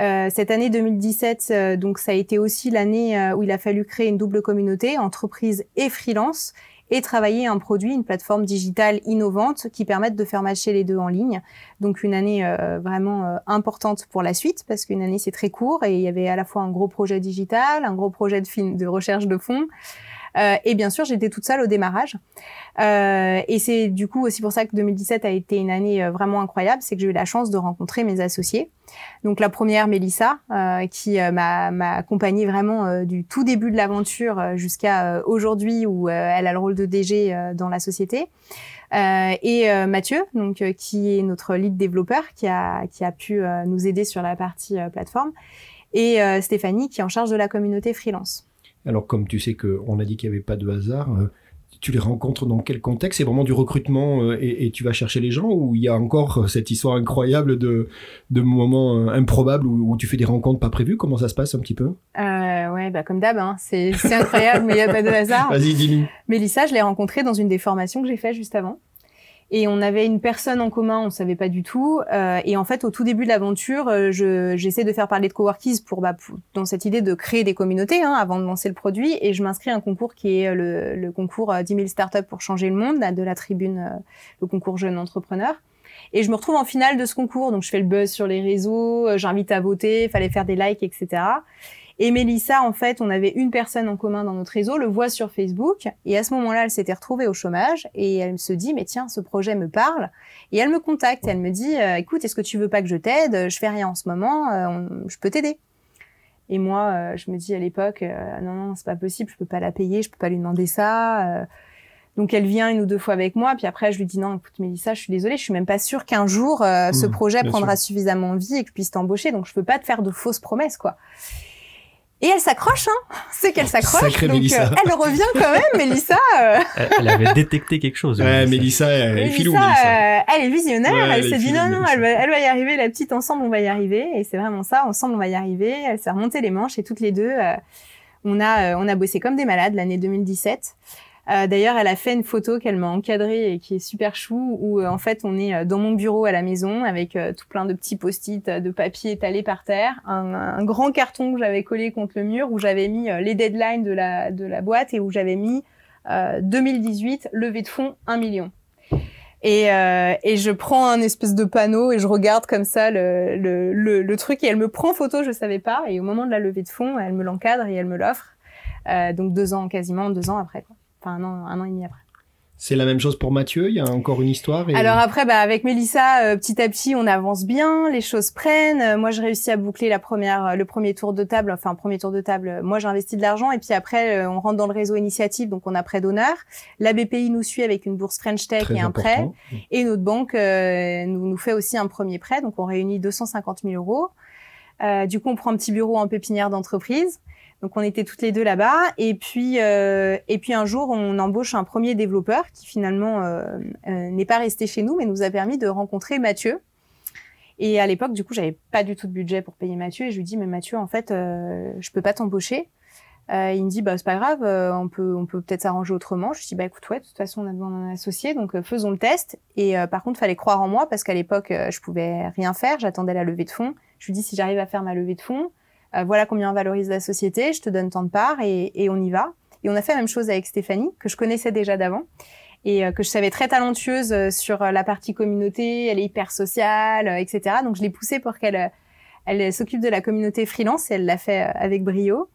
Euh, cette année 2017, euh, donc ça a été aussi l'année euh, où il a fallu créer une double communauté, entreprise et freelance. Et travailler un produit, une plateforme digitale innovante qui permette de faire matcher les deux en ligne. Donc une année euh, vraiment euh, importante pour la suite parce qu'une année c'est très court et il y avait à la fois un gros projet digital, un gros projet de de recherche de fonds. Euh, et bien sûr, j'étais toute seule au démarrage. Euh, et c'est du coup aussi pour ça que 2017 a été une année euh, vraiment incroyable, c'est que j'ai eu la chance de rencontrer mes associés. Donc la première, Mélissa, euh, qui euh, m'a accompagnée vraiment du tout début de l'aventure jusqu'à aujourd'hui où elle a le rôle de DG dans la société. et Mathieu, donc qui est notre lead développeur, qui a qui a pu nous aider sur la partie plateforme, et Stéphanie qui est en charge de la communauté freelance. Alors, comme tu sais qu'on a dit qu'il n'y avait pas de hasard, euh, tu les rencontres dans quel contexte? C'est vraiment du recrutement euh, et, tu vas chercher les gens ou il y a encore euh, cette histoire incroyable de, de moments improbables où, tu fais des rencontres pas prévues? Comment ça se passe un petit peu? Euh, Ouais, bah comme d'hab, hein. c'est incroyable, mais il n'y a pas de hasard. Vas-y, dis-nous. Mélissa, je l'ai rencontrée dans une des formations que j'ai fait juste avant. Et on avait une personne en commun, on savait pas du tout. Euh, et en fait, au tout début de l'aventure, euh, j'essaie de faire parler de coworkies pour, bah, dans cette idée de créer des communautés hein, avant de lancer le produit. Et je m'inscris à un concours qui est le, le concours 10 000 startups pour changer le monde, de la tribune, euh, le concours jeune entrepreneur. Et je me retrouve en finale de ce concours, donc je fais le buzz sur les réseaux, j'invite à voter, fallait faire des likes, etc. Et Mélissa, en fait, on avait une personne en commun dans notre réseau, le voit sur Facebook. Et à ce moment-là, elle s'était retrouvée au chômage et elle se dit, mais tiens, ce projet me parle. Et elle me contacte et elle me dit, euh, écoute, est-ce que tu veux pas que je t'aide? Je fais rien en ce moment, euh, je peux t'aider. Et moi, euh, je me dis à l'époque, non, non, c'est pas possible, je peux pas la payer, je peux pas lui demander ça. Donc elle vient une ou deux fois avec moi, puis après je lui dis non, écoute Mélissa, je suis désolée, je suis même pas sûre qu'un jour ce mmh, projet prendra suffisamment vie et que je puisse t'embaucher, donc je peux pas te faire de fausses promesses quoi. Et elle s'accroche, hein. C'est qu'elle s'accroche. Donc, euh, elle revient quand même, Mélissa. Euh. Elle, avait détecté quelque chose. Ouais, Mélissa, elle est filou, Mélissa. Euh, elle est visionnaire. elle, s'est dit non, non, elle va, elle va y arriver. La petite, ensemble, on va y arriver. Et c'est vraiment ça. Ensemble, on va y arriver. Elle s'est remontée les manches et toutes les deux, on a, on a bossé comme des malades l'année 2017. Euh, d'ailleurs, elle a fait une photo qu'elle m'a encadrée et qui est super chou, où euh, en fait on est euh, dans mon bureau à la maison avec tout plein de petits post-it de papier étalés par terre, un, grand carton que j'avais collé contre le mur où j'avais mis les deadlines de la, de la boîte et où j'avais mis 2018 levée de fonds 1 million. Et, et, je prends un espèce de panneau et je regarde comme ça le, le, le, truc et elle me prend photo, je savais pas. Et au moment de la levée de fonds, elle me l'encadre et elle me l'offre. donc deux ans, quasiment deux ans après. Enfin un an, un an et demi après. C'est la même chose pour Mathieu. Il y a encore une histoire. Alors après, bah, avec Mélissa, euh, petit à petit, on avance bien, les choses prennent. Euh, moi, j'ai réussi à boucler la première, euh, le premier tour de table. Enfin, premier tour de table. Moi, j'ai investi de l'argent et puis après, on rentre dans le réseau initiative, donc on a prêt d'honneur. La BPI nous suit avec une bourse French Tech et un prêt, et notre banque nous, nous fait aussi un premier prêt, donc on réunit 250 000 euros. du coup, on prend un petit bureau en pépinière d'entreprise. Donc on était toutes les deux là-bas et puis euh, et puis un jour on embauche un premier développeur qui finalement euh, euh, n'est pas resté chez nous mais nous a permis de rencontrer Mathieu. Et à l'époque du coup j'avais pas du tout de budget pour payer Mathieu et je lui dis mais Mathieu en fait je peux pas t'embaucher. il me dit bah c'est pas grave on peut on peut peut-être s'arranger autrement. Je lui dis bah écoute ouais de toute façon on a besoin d'un associé donc faisons le test et par contre fallait croire en moi parce qu'à l'époque je pouvais rien faire j'attendais la levée de fonds. Je lui dis si j'arrive à faire ma levée de fonds euh, voilà combien on valorise la société, je te donne tant de parts et, et, on y va. Et on a fait la même chose avec Stéphanie, que je connaissais déjà d'avant et euh, que je savais très talentueuse euh, sur la partie communauté, elle est hyper sociale, etc. Donc je l'ai poussée pour qu'elle elle s'occupe de la communauté freelance et elle l'a fait avec brio.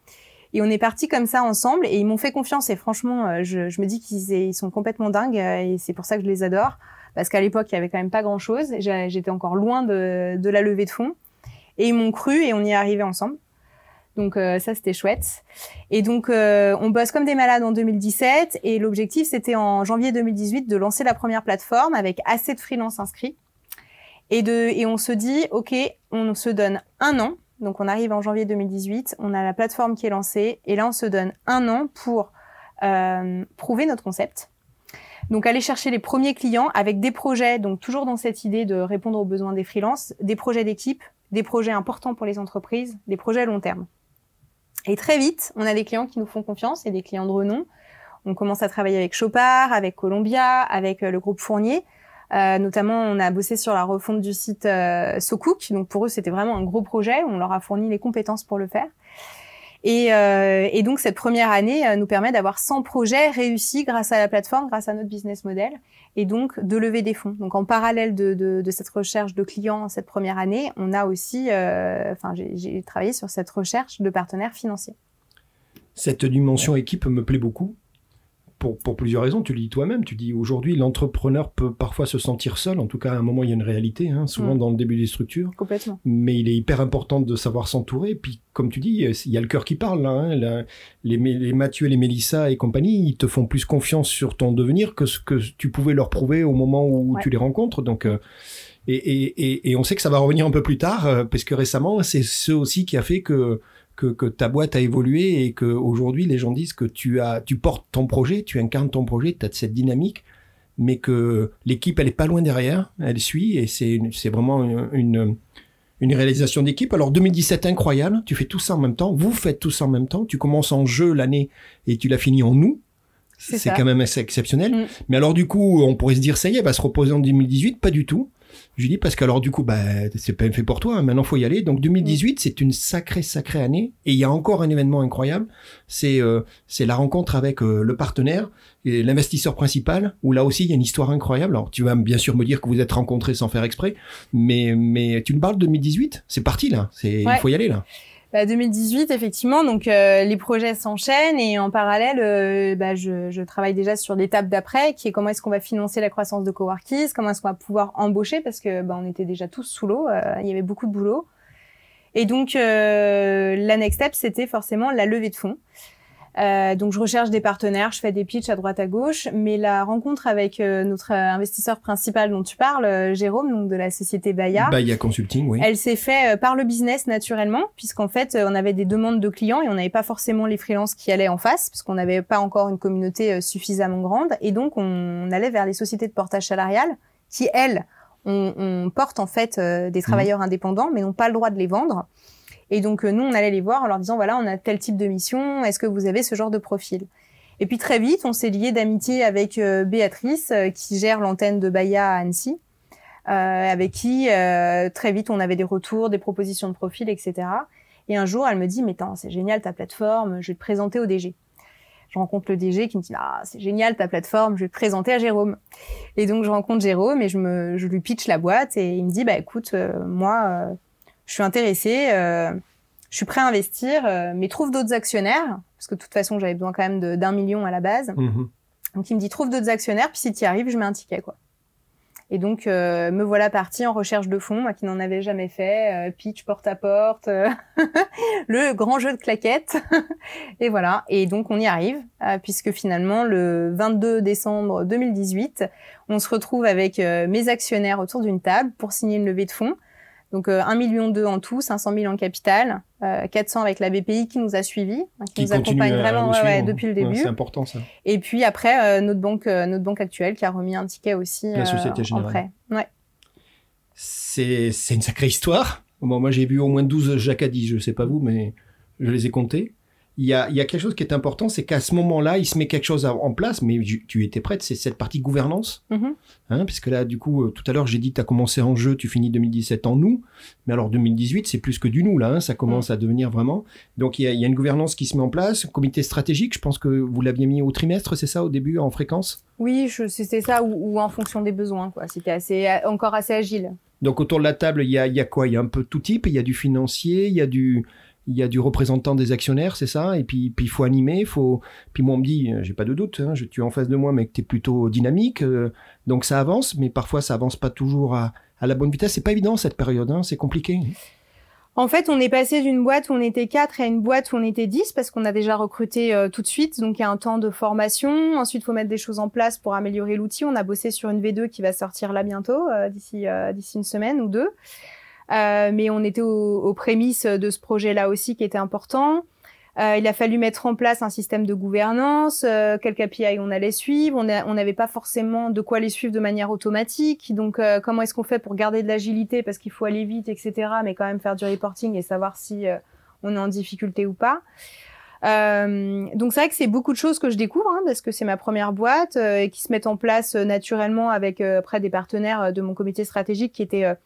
Et on est parti comme ça ensemble et ils m'ont fait confiance et franchement, je, je me dis qu'ils ils sont complètement dingues et c'est pour ça que je les adore parce qu'à l'époque, il y avait quand même pas grand chose. J'étais encore loin de, de la levée de fonds et ils m'ont cru et on y est arrivé ensemble. Donc euh, ça, c'était chouette. Et donc, euh, on bosse comme des malades en 2017. Et l'objectif, c'était en janvier 2018 de lancer la première plateforme avec assez de freelance inscrits. Et, de, et on se dit, OK, on se donne un an. Donc on arrive en janvier 2018, on a la plateforme qui est lancée. Et là, on se donne un an pour euh, prouver notre concept. Donc aller chercher les premiers clients avec des projets, donc toujours dans cette idée de répondre aux besoins des freelances, des projets d'équipe, des projets importants pour les entreprises, des projets à long terme. Et très vite, on a des clients qui nous font confiance et des clients de renom. On commence à travailler avec Chopard, avec Columbia, avec euh, le groupe Fournier. Euh, notamment, on a bossé sur la refonte du site euh, SoCook. Donc pour eux, c'était vraiment un gros projet. On leur a fourni les compétences pour le faire. Et, euh, et, donc cette première année euh, nous permet d'avoir 100 projets réussis grâce à la plateforme, grâce à notre business model, et donc de lever des fonds. Donc en parallèle de, de, de cette recherche de clients cette première année, on a aussi, euh, enfin j'ai travaillé sur cette recherche de partenaires financiers. Cette dimension équipe me plaît beaucoup pour, plusieurs raisons. Tu le dis toi-même. Tu dis aujourd'hui, l'entrepreneur peut parfois se sentir seul. En tout cas, à un moment, il y a une réalité, hein, souvent dans le début des structures. Complètement. Mais il est hyper important de savoir s'entourer. Puis, comme tu dis, il y a le cœur qui parle. Hein. les, les Mathieu, les Mélissa et compagnie, ils te font plus confiance sur ton devenir que ce que tu pouvais leur prouver au moment où tu les rencontres. Donc, euh, et, et, et, on sait que ça va revenir un peu plus tard, euh, parce que récemment, c'est ce aussi qui a fait que que, que, ta boîte a évolué et que aujourd'hui les gens disent que tu as, tu portes ton projet, tu incarnes ton projet, tu as cette dynamique, mais que l'équipe elle est pas loin derrière, elle suit et c'est c'est vraiment une, une, réalisation d'équipe. Alors 2017 incroyable, tu fais tout ça en même temps, vous faites tout ça en même temps, tu commences en jeu l'année et tu l'as fini en nous. C'est quand même assez exceptionnel. Mm. Mais alors du coup, on pourrait se dire ça y est, va se reposer en 2018, pas du tout. Je dis parce qu'alors du coup, bah, c'est pas fait pour toi. Hein. Maintenant, faut y aller. Donc 2018, c'est une sacrée, sacrée année. Et il y a encore un événement incroyable. C'est euh, c'est la rencontre avec euh, le partenaire et l'investisseur principal. Où là aussi, il y a une histoire incroyable. Alors tu vas bien sûr me dire que vous êtes rencontrés sans faire exprès, mais mais tu me parles de 2018. C'est parti là. C'est il faut y aller là. 2018, bah, effectivement, donc euh, les projets s'enchaînent et en parallèle, euh, bah, je, je, travaille déjà sur l'étape d'après, qui est comment est-ce qu'on va financer la croissance de Coworkies, comment est-ce qu'on va pouvoir embaucher, parce que bah, on était déjà tous sous l'eau, euh, il y avait beaucoup de boulot. Et donc, la next step, c'était forcément la levée de fonds. Euh, donc je recherche des partenaires, je fais des pitchs à droite à gauche, mais la rencontre avec euh, notre investisseur principal dont tu parles, euh, Jérôme, donc de la société Baya, Baya Consulting, oui. Elle s'est fait par le business naturellement, puisqu'en fait on avait des demandes de clients et on n'avait pas forcément les freelances qui allaient en face, puisqu'on n'avait pas encore une communauté suffisamment grande, et donc on, allait vers les sociétés de portage salarial qui elles on, on porte en fait des travailleurs mmh. indépendants, mais n'ont pas le droit de les vendre. Et donc, euh, nous, on allait les voir en leur disant, voilà, on a tel type de mission, est-ce que vous avez ce genre de profil? Et puis très vite, on s'est lié d'amitié avec euh, Béatrice, euh, qui gère l'antenne de Baya à Annecy, avec qui très vite on avait des retours, des propositions de profil, etc. Et un jour, elle me dit, mais c'est génial ta plateforme, je vais te présenter au DG je rencontre le DG qui me dit ah c'est génial ta plateforme, je vais te présenter à Jérôme. Et donc je rencontre Jérôme et je me je lui pitch la boîte et il me dit bah écoute moi je suis intéressée, euh, je suis prêt à investir, euh, mais trouve d'autres actionnaires, parce que de toute façon, j'avais besoin quand même d'un million à la base. Mhm. Donc, il me dit, trouve d'autres actionnaires, puis si tu y arrives, je mets un ticket, quoi. Et donc, euh, me voilà partie en recherche de fonds, moi qui n'en avais jamais fait, pitch porte à porte, le grand jeu de claquettes. et voilà. Et donc, on y arrive, puisque finalement, le 22 décembre 2018, on se retrouve avec mes actionnaires autour d'une table pour signer une levée de fonds. Donc euh, 1 million en tout, 500 000 en capital, euh, 400 avec la BPI qui nous a suivis, hein, qui, nous accompagne vraiment depuis le début. c'est important ça. Et puis après euh, notre banque, euh, notre banque actuelle qui a remis un ticket aussi. La Société Générale. Ouais. C'est c'est une sacrée histoire. Bon, moi j'ai vu au moins 12 Jacadi, je sais pas vous, mais je les ai comptés il y a, il y a quelque chose qui est important, c'est qu'à ce moment-là, il se met quelque chose en place, mais tu, étais prête, c'est cette partie gouvernance. Mm-hmm. hein, puisque là, du coup, euh, tout à l'heure, j'ai dit, tu as commencé en jeu, tu finis 2017 en nous, mais alors 2018, c'est plus que du nous, là, hein, ça commence mm. à devenir vraiment. Donc, il y, a, il y, a, une gouvernance qui se met en place, comité stratégique, je pense que vous l'aviez mis au trimestre, c'est ça, au début, en fréquence? Oui, c'était ça, ou, en fonction des besoins, quoi. C'était assez, encore assez agile. Donc, autour de la table, il y a, il y a quoi? Il y a un peu tout type, il y a du financier, il y a du il y a du représentant des actionnaires, c'est ça, et puis il faut animer, faut. Puis moi on me dit, euh, j'ai pas de doute, hein, je, tu es en face de moi, mais que tu es plutôt dynamique, euh, donc ça avance, mais parfois ça avance pas toujours à, la bonne vitesse. C'est pas évident cette période, hein, c'est compliqué. En fait, on est passé d'une boîte où on était quatre à une boîte où on était dix parce qu'on a déjà recruté euh, tout de suite. Donc, il y a un temps de formation. Ensuite, il faut mettre des choses en place pour améliorer l'outil. On a bossé sur une V2 qui va sortir là bientôt, d'ici une semaine ou deux. Euh, mais on était aux, prémices de ce projet-là aussi qui était important. Euh, il a fallu mettre en place un système de gouvernance, euh, quel KPI on allait suivre. On n'avait pas forcément de quoi les suivre de manière automatique. Donc, euh, comment est-ce qu'on fait pour garder de l'agilité parce qu'il faut aller vite, etc. Mais quand même faire du reporting et savoir si on est en difficulté ou pas. donc c'est vrai que c'est beaucoup de choses que je découvre hein, parce que c'est ma première boîte et qui se mettent en place naturellement avec après des partenaires de mon comité stratégique qui étaient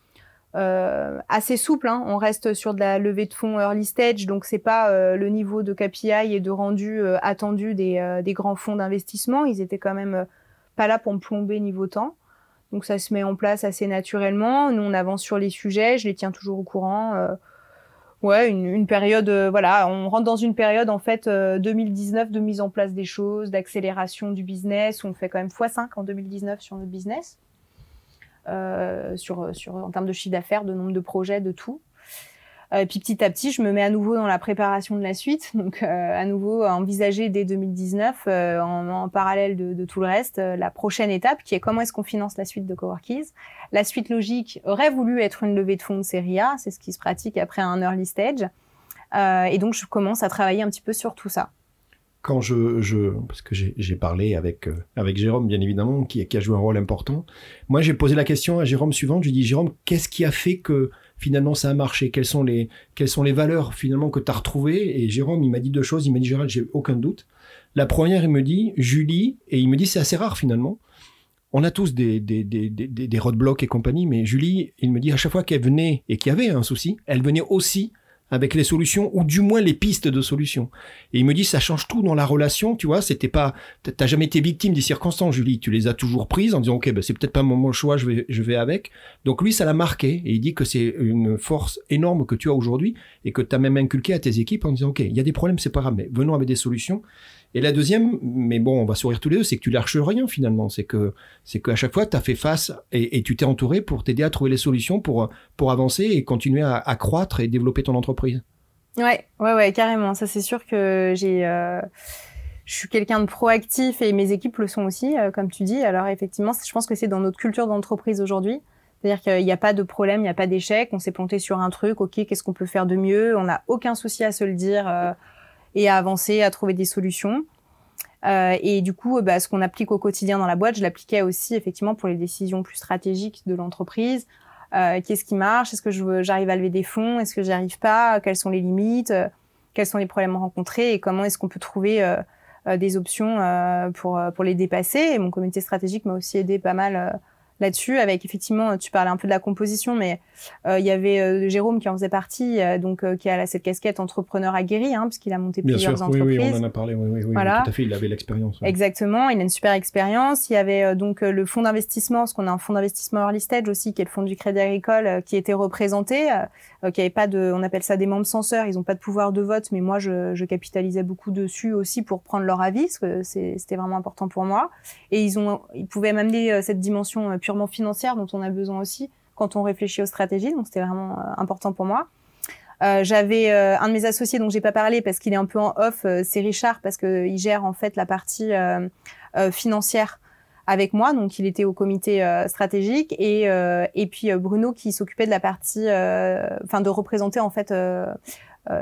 euh, assez souple. Hein. On reste sur de la levée de fonds early stage, donc c'est pas euh, le niveau de KPI et de rendu euh, attendu des, des, grands fonds d'investissement. Ils étaient quand même pas là pour me plomber niveau temps. Donc ça se met en place assez naturellement. Nous on avance sur les sujets, je les tiens toujours au courant. ouais, une, une période, voilà, on rentre dans une période en fait 2019 de mise en place des choses, d'accélération du business. On fait quand même x5 en 2019 sur notre business. Euh, sur, sur, en termes de chiffre d'affaires, de nombre de projets, de tout. Euh, puis petit à petit, je me mets à nouveau dans la préparation de la suite, donc euh, à nouveau à envisager dès 2019, en, parallèle de, de, tout le reste, la prochaine étape qui est comment est-ce qu'on finance la suite de Coworkies. La suite logique aurait voulu être une levée de fonds de série A, c'est ce qui se pratique après un early stage. et donc je commence à travailler un petit peu sur tout ça quand je, je parce que j'ai parlé avec euh, avec Jérôme bien évidemment qui, a joué un rôle important. Moi j'ai posé la question à Jérôme suivante. Je lui dis Jérôme qu'est-ce qui a fait que finalement ça a marché? Quelles sont les quelles sont les valeurs finalement que tu as retrouvées? Et Jérôme il m'a dit deux choses. Il m'a dit Gérald j'ai aucun doute. La première il me dit Julie et il me dit c'est assez rare finalement. On a tous des, des, des, des roadblocks et compagnie, mais Julie, il me dit à chaque fois qu'elle venait et qu'il y avait un souci, elle venait aussi avec les solutions ou du moins les pistes de solutions. Et il me dit ça change tout dans la relation, tu vois, c'était pas t'as jamais été victime des circonstances Julie, tu les as toujours prises en disant OK, ben c'est peut-être pas mon choix, je vais je vais avec. Donc lui ça l'a marqué et il dit que c'est une force énorme que tu as aujourd'hui et que tu as même inculqué à tes équipes en disant OK, il y a des problèmes, c'est pas grave, mais venons avec des solutions. Et la deuxième, mais bon, on va sourire tous les deux, c'est que tu lâches rien finalement. C'est que c'est qu'à chaque fois, tu as fait face et, tu t'es entouré pour t'aider à trouver les solutions pour, pour avancer et continuer à, à croître et développer ton entreprise. Ouais, ouais, ouais, carrément. Ça, c'est sûr que j'ai. Euh, je suis quelqu'un de proactif et mes équipes le sont aussi, euh, comme tu dis. Alors effectivement, je pense que c'est dans notre culture d'entreprise aujourd'hui. C'est-à-dire qu'il n'y a pas de problème, il n'y a pas d'échec. On s'est planté sur un truc. Ok, qu'est-ce qu'on peut faire de mieux? On n'a aucun souci à se le dire. Euh, et à avancer, à trouver des solutions. Euh, et du coup, bah, ce qu'on applique au quotidien dans la boîte, je l'appliquais aussi effectivement pour les décisions plus stratégiques de l'entreprise. Euh, Qu'est-ce qui marche? Est-ce que j'arrive à lever des fonds? Est-ce que j'y arrive pas? Quelles sont les limites? Quels sont les problèmes rencontrés? Et comment est-ce qu'on peut trouver euh, euh des options euh, pour, pour les dépasser? Mon comité stratégique m'a aussi aidé pas mal là-dessus, avec effectivement, tu parlais un peu de la composition, mais euh, il y avait euh, Jérôme qui en faisait partie, euh, donc qui a cette casquette entrepreneur aguerri, hein, puisqu'il a monté plusieurs entreprises. Oui, oui, on en a parlé, oui, oui, oui voilà. tout à fait, il avait l'expérience. Exactement, il a une super expérience. Il y avait donc le fonds d'investissement, parce qu'on a un fonds d'investissement early stage aussi, qui est le fonds du Crédit Agricole, qui était représenté, qui avait pas de, on appelle ça des membres censeurs, ils n'ont pas de pouvoir de vote, mais moi je, je capitalisais beaucoup dessus aussi pour prendre leur avis, parce que c'était vraiment important pour moi. Et ils ont, ils pouvaient m'amener cette dimension purement financière dont on a besoin aussi quand on réfléchit aux stratégies. Donc c'était vraiment euh, important pour moi. Euh, j'avais euh, un de mes associés dont j'ai pas parlé parce qu'il est un peu en off, c'est Richard parce que il gère en fait la partie financière avec moi, donc il était au comité stratégique et et puis Bruno qui s'occupait de la partie, enfin de représenter en fait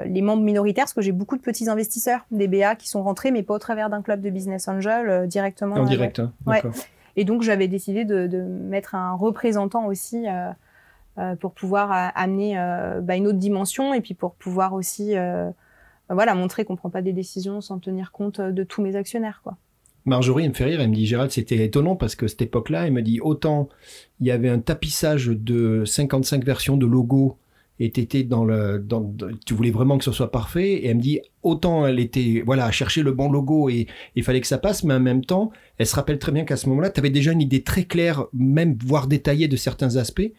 les membres minoritaires, parce que j'ai beaucoup de petits investisseurs, des BA qui sont rentrés, mais pas au travers d'un club de business angel directement. En direct, hein, d'accord. Et donc, j'avais décidé de, mettre un représentant aussi euh, euh pour pouvoir euh, amener bah, une autre dimension et puis pour pouvoir aussi voilà, montrer qu'on prend pas des décisions sans tenir compte de tous mes actionnaires. quoi. Marjorie, me fait rire, elle me dit Gérald, c'était étonnant parce que cette époque-là, elle me dit autant il y avait un tapissage de 55 versions de logos et t'étais dans le, tu voulais vraiment que ce soit parfait. Et elle me dit, autant elle était, voilà, à chercher le bon logo et il fallait que ça passe, mais en même temps, elle se rappelle très bien qu'à ce moment-là, tu avais déjà une idée très claire, même voire détaillée de certains aspects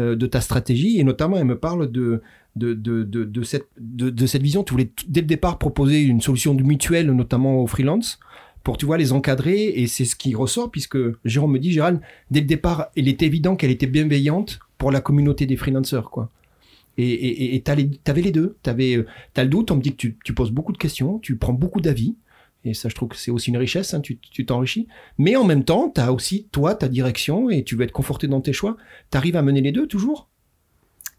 euh, de ta stratégie. Et notamment, elle me parle de, de, de, de, cette, de, cette vision. Tu voulais dès le départ proposer une solution mutuelle, notamment aux freelance pour tu vois les encadrer et c'est ce qui ressort puisque Jérôme me dit Gérald dès le départ il était évident qu'elle était bienveillante pour la communauté des freelancers quoi et tu avais les deux. T'avais, euh, as le doute, on me dit que tu, tu poses beaucoup de questions, tu prends beaucoup d'avis. Et ça, je trouve que c'est aussi une richesse, hein, tu t'enrichis. Mais en même temps, tu as aussi, toi, ta direction et tu veux être conforté dans tes choix. Tu arrives à mener les deux toujours?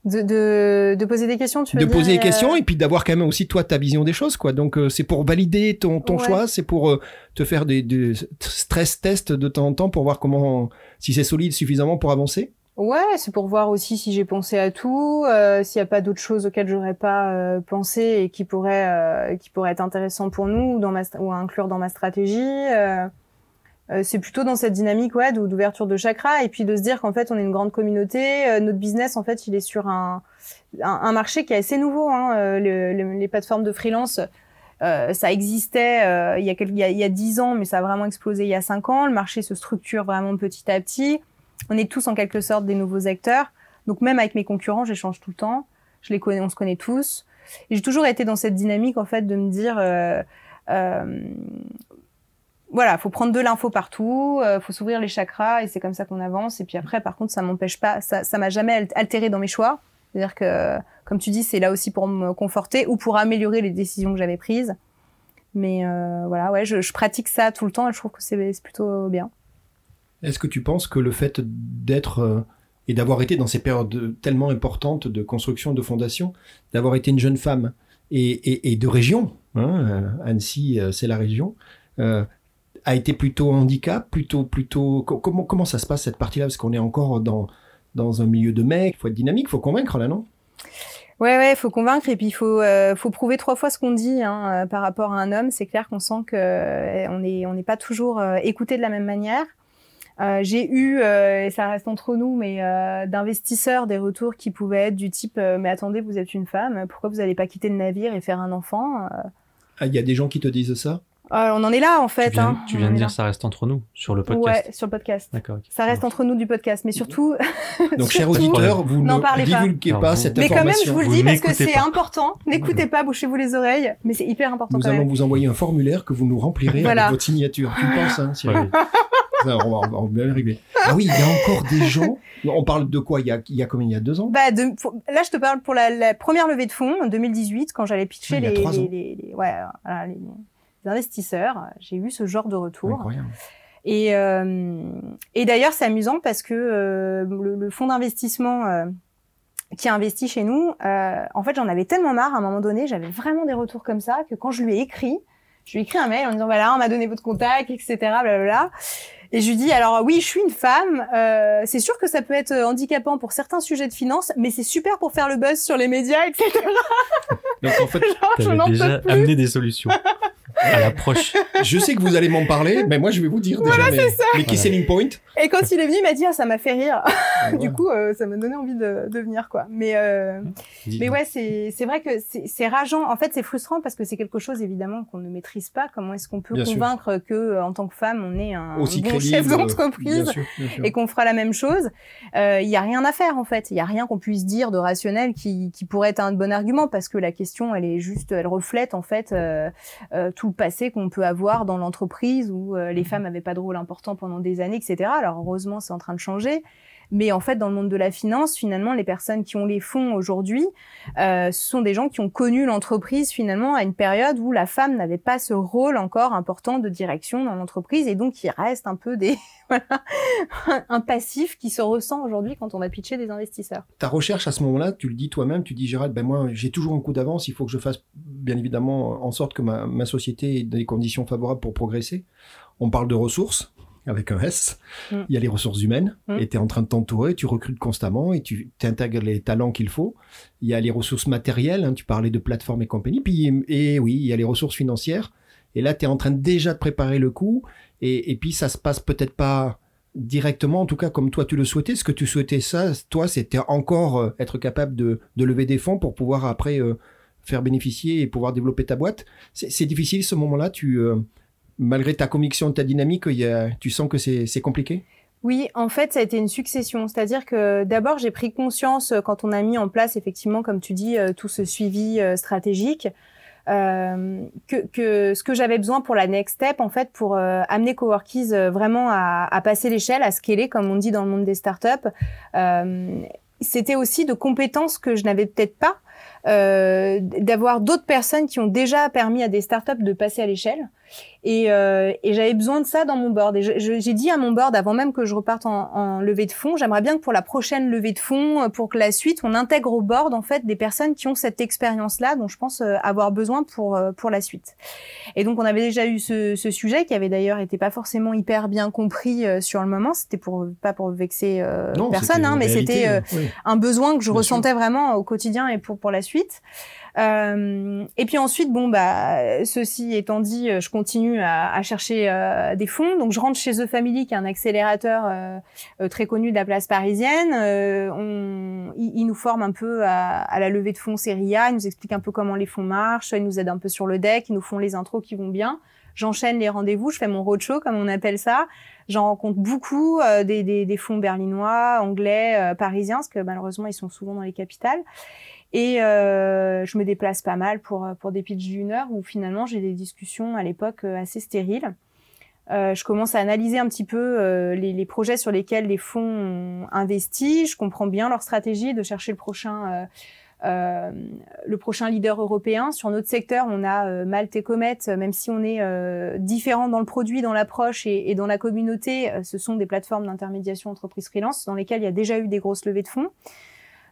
De, de, de, poser des questions, tu veux De poser des questions euh, et puis d'avoir quand même aussi, toi, ta vision des choses, quoi. Donc, euh, c'est pour valider ton, ton choix, c'est pour te faire des, des stress tests de temps en temps pour voir comment, si c'est solide suffisamment pour avancer Ouais, c'est pour voir aussi si j'ai pensé à tout, euh, s'il n'y a pas d'autres choses auxquelles j'aurais pas euh, pensé et qui pourraient euh, qui pourraient être intéressants pour nous ou dans ma ou à inclure dans ma stratégie. euh, c'est plutôt dans cette dynamique ouais d'ouverture de chakra et puis de se dire qu'en fait on est une grande communauté euh, notre business en fait il est sur un, un, marché qui est assez nouveau hein, euh, les plateformes de freelance ça existait il y a il y a dix ans mais ça a vraiment explosé il y a cinq ans le marché se structure vraiment petit à petit on est tous en quelque sorte des nouveaux acteurs donc même avec mes concurrents j'échange tout le temps je les connais on se connaît tous et j'ai toujours été dans cette dynamique en fait de me dire euh, voilà, faut prendre de l'info partout, euh, faut s'ouvrir les chakras et c'est comme ça qu'on avance. Et puis après, par contre, ça m'empêche pas, ça, ça m'a jamais altéré dans mes choix. C'est-à-dire que, comme tu dis, c'est là aussi pour me conforter ou pour améliorer les décisions que j'avais prises. Mais euh, voilà, ouais, je, pratique ça tout le temps et je trouve que c'est plutôt bien. Est-ce que tu penses que le fait d'être euh, et d'avoir été dans ces périodes tellement importantes de construction de fondation, d'avoir été une jeune femme et, de région, hein, Annecy, c'est la région, a été plutôt handicap, plutôt, plutôt. Comment, comment ça se passe cette partie-là? Parce qu'on est encore dans, dans un milieu de mecs, il faut être dynamique, il faut convaincre là, non? Ouais, ouais, faut convaincre et puis il faut, euh, faut prouver trois fois ce qu'on dit hein, euh, par rapport à un homme. C'est clair qu'on sent que euh, on n'est pas toujours écouté de la même manière. J'ai eu, et ça reste entre nous, mais d'investisseurs des retours qui pouvaient être du type mais attendez, vous êtes une femme, pourquoi vous n'allez pas quitter le navire et faire un enfant ah, Il y a des gens qui te disent ça? Euh, on en est là en fait. Tu viens, hein. tu viens de dire ça reste entre nous sur le podcast. Ouais, sur le podcast. D'accord. Ça reste entre nous du podcast, mais surtout. Donc, cher auditeur, vous ne divulguez pas, pas cette mais information. Mais quand même, je vous le dis parce que c'est important. N'écoutez pas, bouchez-vous les oreilles, mais c'est hyper important. Nous allons vous envoyer un formulaire que vous nous remplirez avec votre signature. Tu penses, hein, ça, on, va, on bien régler. Ah oui, il y a encore des gens. On parle de quoi? Il y a, il y a combien? Il y a deux ans? Bah, de, Là, je te parle pour la, la, première levée de fonds en 2018, quand j'allais pitcher les, les, les, les, ouais, voilà, les, investisseurs. J'ai eu ce genre de retour. Et, euh, et d'ailleurs, c'est amusant parce que euh, le, fonds d'investissement euh, qui a investi chez nous, en fait, j'en avais tellement marre à un moment donné, j'avais vraiment des retours comme ça que quand je lui ai écrit, je lui ai écrit un mail en disant voilà, on m'a donné votre contact, etc. Blablabla. Et je lui dis alors oui, je suis une femme. Euh, c'est sûr que ça peut être handicapant pour certains sujets de finance, mais c'est super pour faire le buzz sur les médias, etc. Donc en fait, tu déjà amené des solutions à l'approche. Je sais que vous allez m'en parler, mais moi je vais vous dire déjà voilà, mes, ça. key selling points. Et quand il est venu, il m'a dit ah ça m'a fait rire. du coup, euh, ça m'a donné envie de, de, venir quoi. Mais euh, mais ouais, c'est c'est vrai que c'est rageant. En fait, c'est frustrant parce que c'est quelque chose évidemment qu'on ne maîtrise pas. Comment est-ce qu'on peut convaincre que euh, en tant que femme, on est un Aussi bon chef d'entreprise et qu'on fera la même chose euh, Il y a rien à faire en fait. Il y a rien qu'on puisse dire de rationnel qui qui pourrait être un bon argument parce que la question, elle est juste, elle reflète en fait euh, tout le passé qu'on peut avoir dans l'entreprise où les femmes n'avaient pas de rôle important pendant des années, etc. Alors heureusement, c'est en train de changer. Mais en fait, dans le monde de la finance, finalement, les personnes qui ont les fonds aujourd'hui, euh, ce sont des gens qui ont connu l'entreprise finalement à une période où la femme n'avait pas ce rôle encore important de direction dans l'entreprise et donc il reste un peu des un passif qui se ressent aujourd'hui quand on va pitcher des investisseurs. Ta recherche à ce moment-là, tu le dis toi-même, tu dis Gérald, ben moi j'ai toujours un coup d'avance, il faut que je fasse bien évidemment en sorte que ma, ma société ait des conditions favorables pour progresser. On parle de ressources, avec un S. Mm. Il y a les ressources humaines, mm. et tu es en train de t'entourer, tu recrutes constamment et tu intègres les talents qu'il faut. Il y a les ressources matérielles, hein, tu parlais de plateformes et compagnie. Puis, et oui, il y a les ressources financières. Et là, tu es en train déjà de préparer le coup. Et, et puis, ça se passe peut-être pas directement, en tout cas comme toi tu le souhaitais. Ce que tu souhaitais, ça, toi, c'était encore euh, être capable de, de, lever des fonds pour pouvoir après euh, faire bénéficier et pouvoir développer ta boîte. C'est difficile ce moment-là. Tu euh, malgré ta conviction, ta dynamique, tu sens que c'est compliqué? Oui, en fait, ça a été une succession. C'est-à-dire que d'abord, j'ai pris conscience euh, quand on a mis en place, effectivement, comme tu dis, euh, tout ce suivi euh, stratégique, que, ce que j'avais besoin pour la next step, en fait, pour amener Coworkies vraiment à, passer l'échelle, à scaler, comme on dit dans le monde des startups, c'était aussi de compétences que je n'avais peut-être pas, d'avoir d'autres personnes qui ont déjà permis à des startups de passer à l'échelle. Et, euh, et j'avais besoin de ça dans mon board. Et j'ai dit à mon board, avant même que je reparte en, en levée de fonds, j'aimerais bien que pour la prochaine levée de fonds, euh, pour que la suite, on intègre au board en fait des personnes qui ont cette expérience-là, dont je pense euh, avoir besoin pour euh, pour la suite. Et donc on avait déjà eu ce, ce sujet qui avait d'ailleurs été pas forcément hyper bien compris sur le moment. C'était pour pas pour vexer personne, hein, mais c'était un besoin que je ressentais vraiment au quotidien et pour pour la suite. Euh, et puis ensuite, bon bah, ceci étant dit, je continue à, chercher euh, des fonds. Donc je rentre chez The Family, qui est un accélérateur euh, très connu de la place parisienne. ils, nous forment un peu à, la levée de fonds série A. Ils nous expliquent un peu comment les fonds marchent. Ils nous aident un peu sur le deck. Ils nous font les intros qui vont bien. J'enchaîne les rendez-vous. Je fais mon roadshow, comme on appelle ça. J'en rencontre beaucoup des, fonds berlinois, anglais, parisiens, parce que malheureusement ils sont souvent dans les capitales. Et euh, je me déplace pas mal pour, pour des pitchs d'une heure où finalement j'ai des discussions à l'époque euh, assez stériles. Euh, je commence à analyser un petit peu euh, les, projets sur lesquels les fonds ont investi. Je comprends bien leur stratégie de chercher le prochain, euh, le prochain leader européen. Sur notre secteur, on a Malte et Comet, même si on est différent dans le produit, dans l'approche et, et, dans la communauté, ce sont des plateformes d'intermédiation entreprise freelance dans lesquelles il y a déjà eu des grosses levées de fonds.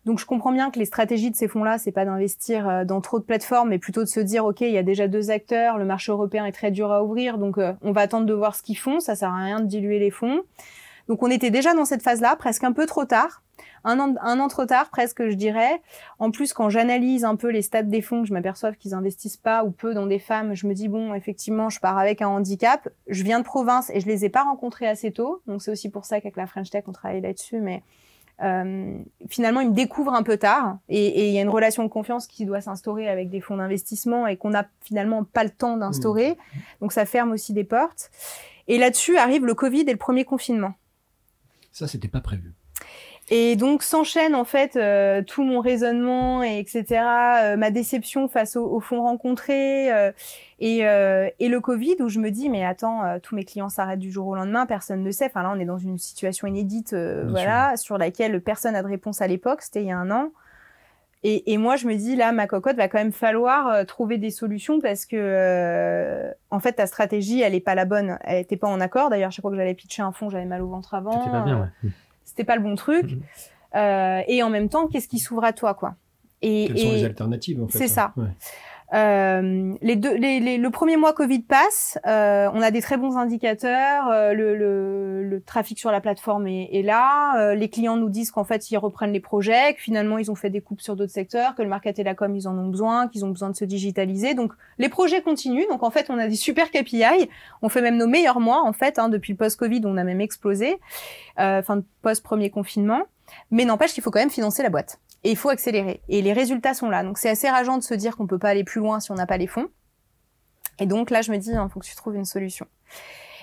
Donc je comprends bien que les stratégies de ces fonds-là, c'est pas d'investir euh, dans trop de plateformes, mais plutôt de se dire ok, il y a déjà deux acteurs, le marché européen est très dur à ouvrir, donc euh, on va attendre de voir ce qu'ils font. Ça sert à rien de diluer les fonds. Donc on était déjà dans cette phase-là, presque un peu trop tard. Un an, un an trop tard, presque, je dirais. En plus, quand j'analyse un peu les stats des fonds, je m'aperçois qu'ils investissent pas ou peu dans des femmes, je me dis, bon, effectivement, je pars avec un handicap. Je viens de province et je les ai pas rencontrés assez tôt. Donc, c'est aussi pour ça qu'avec la French Tech, on travaille là-dessus. Mais euh, finalement, il me découvre un peu tard et il y a une relation de confiance qui doit s'instaurer avec des fonds d'investissement et qu'on n'a finalement pas le temps d'instaurer. Mmh. Donc ça ferme aussi des portes. Et là-dessus arrive le Covid et le premier confinement. Ça, c'était pas prévu. Et donc s'enchaîne en fait euh, tout mon raisonnement et etc. Euh, ma déception face aux, fonds rencontrés euh, et, et, le Covid où je me dis mais attends tous mes clients s'arrêtent du jour au lendemain personne ne sait. Enfin là on est dans une situation inédite voilà sur laquelle personne n'a de réponse à l'époque c'était il y a un an. Et, et, moi, je me dis, là, ma cocotte, va quand même falloir trouver des solutions parce que, en fait, ta stratégie, elle est pas la bonne. Elle était pas en accord. D'ailleurs, chaque fois que j'allais pitcher un fonds, j'avais mal au ventre avant. Pas bien, ouais c'était pas le bon truc. Mhm. Euh, et en même temps, qu'est-ce qui s'ouvre à toi, quoi? Et, Quelles sont les alternatives, en fait C'est ça. Euh, les deux, les, les, le premier mois Covid passe, euh, on a des très bons indicateurs, euh, le, le, le, trafic sur la plateforme est, est là, euh, les clients nous disent qu'en fait ils reprennent les projets, que finalement ils ont fait des coupes sur d'autres secteurs, que le market et la com ils en ont besoin, qu'ils ont besoin de se digitaliser, donc les projets continuent, donc en fait on a des super KPI, on fait même nos meilleurs mois en fait, hein, depuis le post-Covid on a même explosé, euh, enfin post-premier confinement, mais n'empêche qu'il faut quand même financer la boîte et il faut accélérer. Et les résultats sont là. Donc c'est assez rageant de se dire qu'on peut pas aller plus loin si on n'a pas les fonds. Et donc là, je me dis, il faut que tu trouves une solution.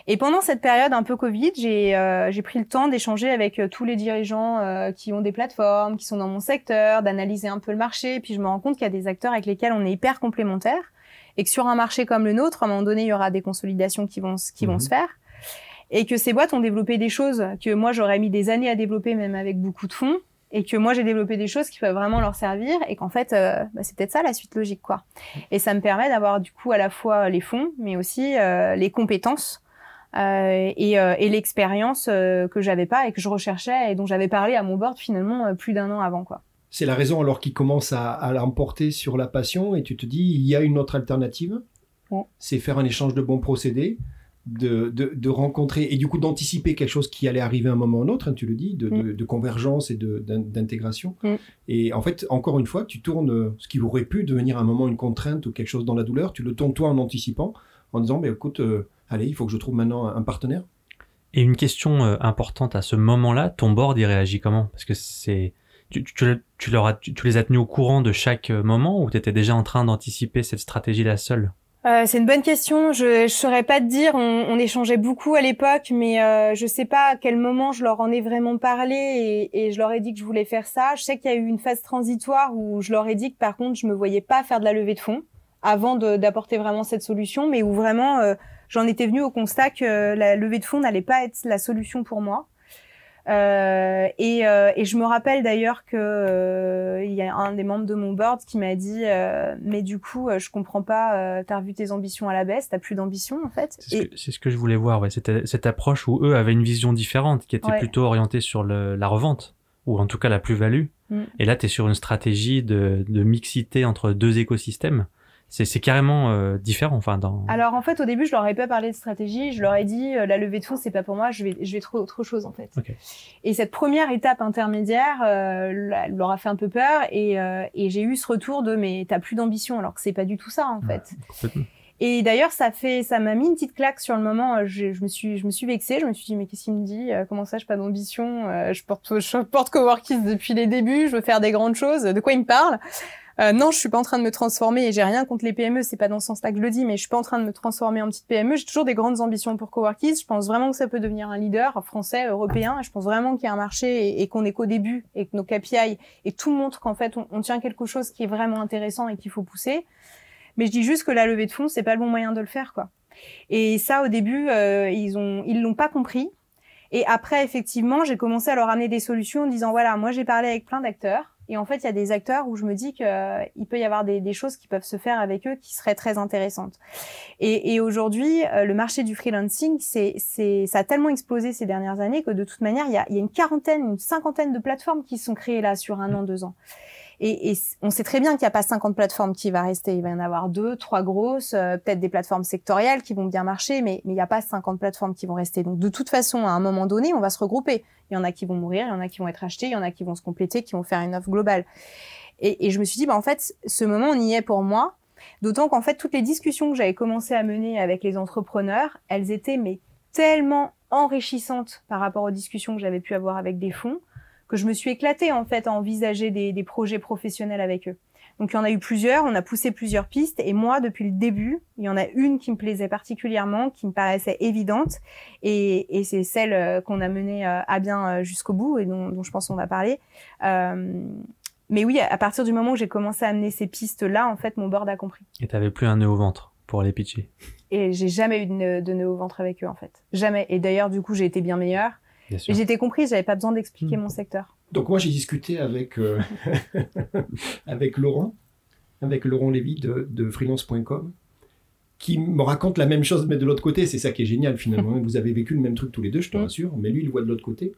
Et pendant cette période un peu Covid, j'ai euh, pris le temps d'échanger avec euh, tous les dirigeants euh, qui ont des plateformes, qui sont dans mon secteur, d'analyser un peu le marché. Et puis je me rends compte qu'il y a des acteurs avec lesquels on est hyper complémentaires et que sur un marché comme le nôtre, à un moment donné, il y aura des consolidations qui vont, qui vont mhm. se faire. Et que ces boîtes ont développé des choses que moi j'aurais mis des années à développer, même avec beaucoup de fonds et que moi j'ai développé des choses qui peuvent vraiment leur servir et qu'en fait euh, bah, c'est peut-être ça la suite logique quoi. Et ça me permet d'avoir du coup à la fois les fonds mais aussi euh, les compétences euh, et, euh, et l'expérience euh, que j'avais pas et que je recherchais et dont j'avais parlé à mon board finalement plus d'un an avant quoi. C'est la raison alors qu'il commence à, à l'emporter sur la passion et tu te dis il y a une autre alternative. C'est faire un échange de bons procédés de, de, de, rencontrer et du coup d'anticiper quelque chose qui allait arriver à un moment ou un autre, hein, tu le dis, de, mm. de convergence et d'intégration. Mm. Et en fait, encore une fois, tu tournes ce qui aurait pu devenir à un moment une contrainte ou quelque chose dans la douleur, tu le tournes toi en anticipant, en disant, mais écoute, euh, allez, il faut que je trouve maintenant un partenaire. Et une question euh, importante à ce moment-là, ton board y réagit comment? Parce que c'est tu, tu, tu, leur as, tu, les as tenus au courant de chaque euh, moment ou tu étais déjà en train d'anticiper cette stratégie-là seule? Euh, c'est une bonne question. Je ne saurais pas te dire. On, on échangeait beaucoup à l'époque, mais euh, je sais pas à quel moment je leur en ai vraiment parlé et, et je leur ai dit que je voulais faire ça. Je sais qu'il y a eu une phase transitoire où je leur ai dit que par contre je me voyais pas faire de la levée de fonds avant d'apporter vraiment cette solution, mais où vraiment euh, j'en étais venue au constat que la levée de fonds n'allait pas être la solution pour moi. Euh, et, euh, et, je me rappelle d'ailleurs que euh, il y a un des membres de mon board qui m'a dit euh, mais du coup je comprends pas t'as revu tes ambitions à la baisse t'as plus d'ambition en fait. C'est ce, ce, que je voulais voir ouais. C'était cette approche où eux avaient une vision différente qui était plutôt orientée sur le, la revente ou en tout cas la plus value mm. et là tu es sur une stratégie de, de mixité entre deux écosystèmes C'est carrément euh, différent, enfin dans. Alors en fait, au début, je leur ai pas parlé de stratégie. Je leur ai dit euh, la levée de fonds, c'est pas pour moi. Je vais, je vais trouver autre chose en fait. Et cette première étape intermédiaire, euh, elle leur a fait un peu peur et, et j'ai eu ce retour de mais t'as plus d'ambition alors que c'est pas du tout ça en fait. Et d'ailleurs, ça fait, ça m'a mis une petite claque sur le moment. Je, je, me suis, je me suis vexée. Je me suis dit, mais qu'est-ce qu'il me dit? Comment ça, je pas d'ambition? Je porte, je porte Coworkies depuis les débuts. Je veux faire des grandes choses. De quoi il me parle? Euh, non, je suis pas en train de me transformer et j'ai rien contre les PME, c'est pas dans ce sens-là que je le dis, mais je suis pas en train de me transformer en petite PME. J'ai toujours des grandes ambitions pour Coworkies. Je pense vraiment que ça peut devenir un leader français, européen. je pense vraiment qu'il y a un marché et, qu'on est qu'au début et que nos KPI et tout montre qu'en fait on, tient quelque chose qui est vraiment intéressant et qu'il faut pousser. Mais je dis juste que la levée de fonds, c'est pas le bon moyen de le faire, quoi. Et ça, au début, euh, ils ont, ils l'ont pas compris. Et après, effectivement, j'ai commencé à leur amener des solutions en disant voilà, moi j'ai parlé avec plein d'acteurs. Et en fait, il y a des acteurs où je me dis qu'il euh, peut y avoir des, choses qui peuvent se faire avec eux qui seraient très intéressantes. Et, aujourd'hui, euh, le marché du freelancing, c'est, ça a tellement explosé ces dernières années que de toute manière, il y a, il y a une quarantaine, une cinquantaine de plateformes qui sont créées là sur un an, deux ans. Et, et on sait très bien qu'il n'y a pas 50 plateformes qui va rester. Il va y en avoir deux, trois grosses, euh, peut-être des plateformes sectorielles qui vont bien marcher, mais, il n'y a pas 50 plateformes qui vont rester. Donc de toute façon, à un moment donné, on va se regrouper. Il y en a qui vont mourir, il y en a qui vont être achetés, il y en a qui vont se compléter, qui vont faire une offre globale. Et, et je me suis dit, bah, en fait, ce moment, on y est pour moi. D'autant qu'en fait, toutes les discussions que j'avais commencé à mener avec les entrepreneurs, elles étaient mais tellement enrichissantes par rapport aux discussions que j'avais pu avoir avec des fonds que je me suis éclatée en fait à envisager des, des projets professionnels avec eux. Donc il y en a eu plusieurs, on a poussé plusieurs pistes et moi depuis le début, il y en a une qui me plaisait particulièrement, qui me paraissait évidente et, et c'est celle euh, qu'on a menée euh, à bien euh, jusqu'au bout et dont, dont, je pense qu'on va parler. Euh, mais oui, à partir du moment où j'ai commencé à amener ces pistes-là, en fait, mon board a compris. Et t'avais plus un nœud au ventre pour aller pitcher? Et j'ai jamais eu de nœud, de nœud au ventre avec eux, en fait. Jamais. Et d'ailleurs, du coup, j'ai été bien meilleure. J'étais comprise, j'avais pas besoin d'expliquer hmm. mon secteur. Donc moi j'ai discuté avec euh, avec Laurent, avec Laurent Lévy de, de freelance.com, qui me raconte la même chose mais de l'autre côté. C'est ça qui est génial finalement. Vous avez vécu le même truc tous les deux, je te hmm. rassure, mais lui il le voit de l'autre côté.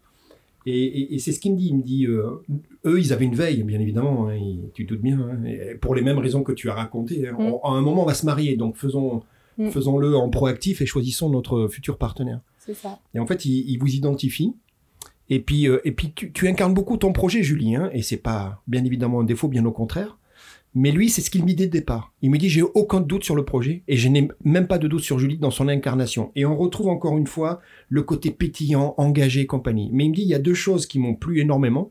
Et, et, c'est ce qu'il me dit. Il me dit, euh, eux, ils avaient une veille, bien évidemment. Hein, tu doutes bien. Hein, pour les mêmes raisons que tu as racontées. Hein. Hmm. à un moment, on va se marier, donc faisons, faisons-le en proactif et choisissons notre futur partenaire. C'est ça. Et en fait, il, vous identifie. Et puis, euh, et puis tu, incarnes beaucoup ton projet, Julie. Hein, et c'est pas bien évidemment un défaut, bien au contraire. Mais lui, c'est ce qu'il me dit dès le départ. Il me dit, j'ai aucun doute sur le projet et je n'ai même pas de doute sur Julie dans son incarnation. Et on retrouve encore une fois le côté pétillant, engagé, compagnie. Mais il me dit, il y a deux choses qui m'ont plu énormément.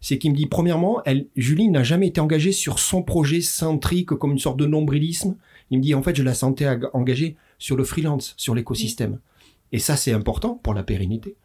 C'est qu'il me dit, premièrement, elle, Julie n'a jamais été engagée sur son projet centrique comme une sorte de nombrilisme. Il me dit, en fait, je la sentais engagée sur le freelance, sur l'écosystème. Et ça, c'est important pour la pérennité.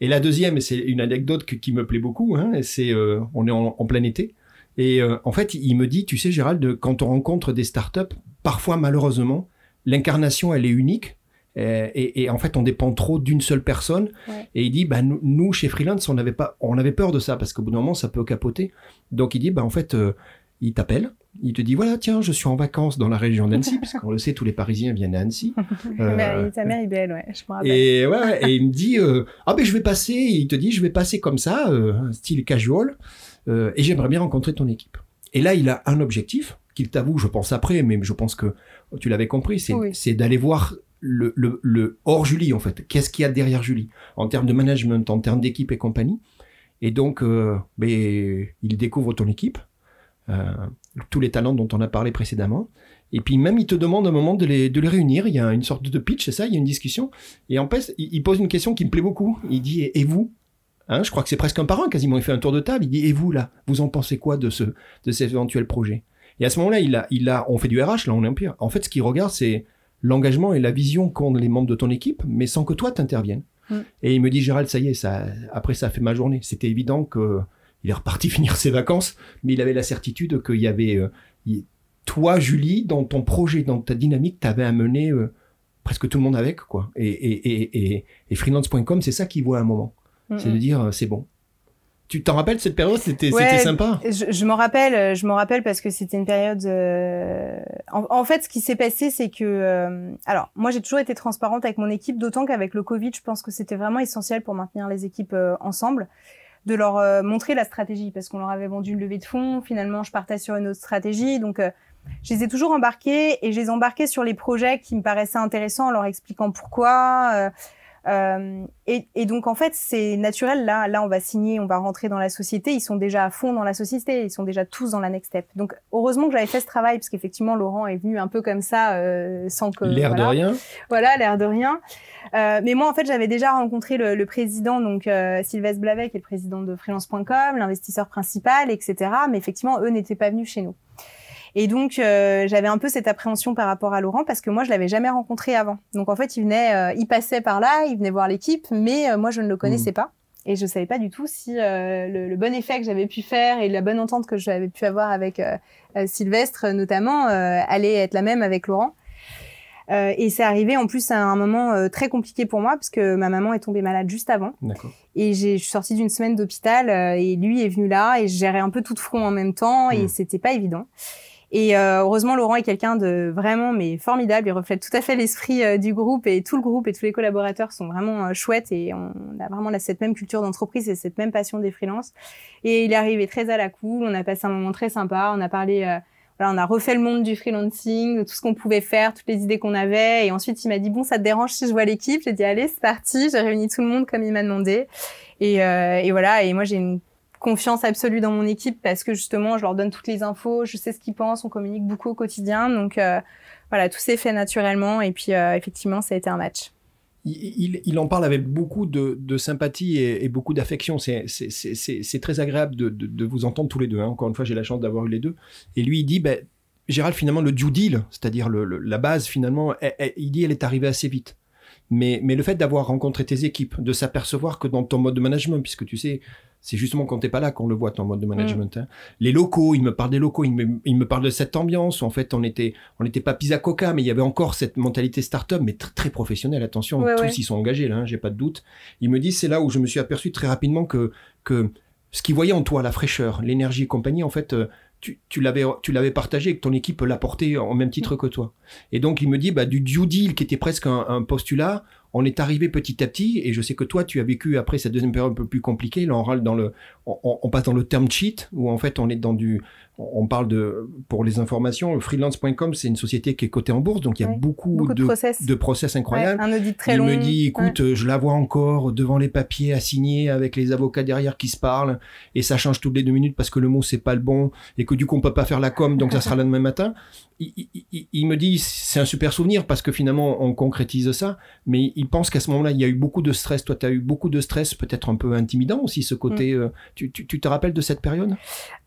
Et la deuxième, c'est une anecdote qui me plaît beaucoup, hein, c'est euh, on est en, plein été. Et euh, en fait, il me dit, tu sais, Gérald, quand on rencontre des startups, parfois, malheureusement, l'incarnation, elle est unique. Euh, et, en fait, on dépend trop d'une seule personne. Et il dit, bah, nous, chez Freelance, on avait pas, on avait peur de ça parce qu'au bout d'un moment, ça peut capoter. Donc, il dit, bah, en fait, il t'appelle, il te dit voilà tiens je suis en vacances dans la région d'Annecy parce qu'on le sait tous les Parisiens viennent à Annecy. Euh, ta mère est belle ouais je me rappelle. Et ouais et il me dit euh, ah ben je vais passer il te dit je vais passer comme ça euh, style casual euh, et j'aimerais bien rencontrer ton équipe. Et là il a un objectif qu'il t'avoue je pense après mais je pense que tu l'avais compris c'est d'aller voir le, le, le hors Julie en fait qu'est-ce qu'il y a derrière Julie? En termes de management en termes d'équipe et compagnie. Et donc ben, il découvre ton équipe euh, tous les talents dont on a parlé précédemment. Et puis même, il te demande un moment de les, de les réunir. Il y a une sorte de pitch, c'est ça Il y a une discussion. Et en fait, il, pose une question qui me plaît beaucoup. Il dit, et vous? Hein, Je crois que c'est presque un parent quasiment. Il fait un tour de table. Il dit, et vous là Vous en pensez quoi de, ce, de cet éventuel projet? Et à ce moment-là, il a, il a, on fait du RH, là on est un pire. En fait, ce qu'il regarde, c'est l'engagement et la vision qu'ont les membres de ton équipe, mais sans que toi t'interviennes. Mm. Et il me dit, Gérald, ça y est, ça, après ça a fait ma journée. C'était évident que il est reparti finir ses vacances, mais il avait la certitude qu'il y avait euh, toi, Julie, dans ton projet, dans ta dynamique, tu avais amené euh, presque tout le monde avec, quoi. Et, et, et, et, freelance.com, c'est ça qu'il voit à un moment. C'est de dire, euh, c'est bon. Tu t'en rappelles cette période? C'était sympa. Je, je m'en rappelle, je m'en rappelle parce que c'était une période. En, fait, ce qui s'est passé, c'est que, alors, moi, j'ai toujours été transparente avec mon équipe, d'autant qu'avec le Covid, je pense que c'était vraiment essentiel pour maintenir les équipes ensemble de leur euh, montrer la stratégie parce qu'on leur avait vendu une levée de fonds. Finalement, je partais sur une autre stratégie. Donc, euh, je les ai toujours embarqués et je les embarquais sur les projets qui me paraissaient intéressants en leur expliquant pourquoi. Euh, euh, et, et, donc en fait c'est naturel. Là là on va signer on va rentrer dans la société. Ils sont déjà à fond dans la société. Ils sont déjà tous dans la next step. Donc heureusement que j'avais fait ce travail parce qu'effectivement Laurent est venu un peu comme ça euh, sans que l'air de rien. Voilà l'air de rien. Euh, mais moi en fait j'avais déjà rencontré le, le président donc Sylvestre Blavet qui est le président de freelance.com l'investisseur principal etc mais effectivement eux n'étaient pas venus chez nous et donc, euh, j'avais un peu cette appréhension par rapport à Laurent parce que moi, je l'avais jamais rencontré avant. Donc, en fait, il venait, euh, il passait par là, il venait voir l'équipe, mais euh, moi, je ne le connaissais mmh. pas. Et je savais pas du tout si le, le, bon effet que j'avais pu faire et la bonne entente que j'avais pu avoir avec Sylvestre, notamment, allait être la même avec Laurent. Euh, et c'est arrivé en plus à un moment très compliqué pour moi parce que ma maman est tombée malade juste avant. Et je suis sortie d'une semaine d'hôpital et lui est venu là et je gérais un peu tout de front en même temps et mmh. c'était pas évident. Et euh, heureusement, Laurent est quelqu'un de vraiment mais formidable. Il reflète tout à fait l'esprit euh, du groupe et tout le groupe et tous les collaborateurs sont vraiment euh, chouettes et on, a vraiment cette même culture d'entreprise et cette même passion des freelances. Et il est arrivé très à la cool. On a passé un moment très sympa. On a parlé, voilà, on a refait le monde du freelancing, de tout ce qu'on pouvait faire, toutes les idées qu'on avait. Et ensuite, il m'a dit bon, ça te dérange si je vois l'équipe? J'ai dit allez, c'est parti. J'ai réuni tout le monde comme il m'a demandé. Et, et voilà. Et moi, j'ai une confiance absolue dans mon équipe parce que justement, je leur donne toutes les infos, je sais ce qu'ils pensent, on communique beaucoup au quotidien. Donc euh, voilà, tout s'est fait naturellement et puis euh, effectivement, ça a été un match. Il, en parle avec beaucoup de, sympathie et, beaucoup d'affection. C'est très agréable de, vous entendre tous les deux. Hein. Encore une fois, j'ai la chance d'avoir eu les deux. Et lui, il dit, ben, Gérald, finalement, le due deal, c'est-à-dire la base, finalement, il dit, elle est arrivée assez vite. Mais, mais le fait d'avoir rencontré tes équipes, de s'apercevoir que dans ton mode de management, puisque tu sais, c'est justement quand t'es pas là qu'on le voit ton mode de management. Mm. Hein. Les locaux, il me parle des locaux, il me, il me parle de cette ambiance où en fait on était, on n'était pas pizza coca, mais il y avait encore cette mentalité start-up, mais très, très professionnelle. Attention, tous ils sont engagés là, hein, j'ai pas de doute. Il me dit c'est là où je me suis aperçu très rapidement que que ce qu'il voyait en toi, la fraîcheur, l'énergie et compagnie, en fait, euh, tu, l'avais partagé et que ton équipe l'apportait en même titre que toi. Et donc il me dit bah du due deal qui était presque un, un postulat, on est arrivé petit à petit, et je sais que toi, tu as vécu après cette deuxième période un peu plus compliquée. Là, on, dans le, on, passe dans le term sheet, où en fait, on est dans du, on parle de, pour les informations, freelance.com, c'est une société qui est cotée en bourse, donc il y a beaucoup, de, de, process. incroyables. un audit très il long. me dit, écoute, je la vois encore devant les papiers à signer avec les avocats derrière qui se parlent, et ça change toutes les deux minutes parce que le mot c'est pas le bon, et que du coup on peut pas faire la com, donc ça sera le demain matin. Il, il, il, me dit, c'est un super souvenir parce que finalement on concrétise ça, mais il pense qu'à ce moment-là, il y a eu beaucoup de stress. Toi, tu as eu beaucoup de stress, peut-être un peu intimidant aussi, ce côté. Mm. Euh, tu, tu, tu te rappelles de cette période?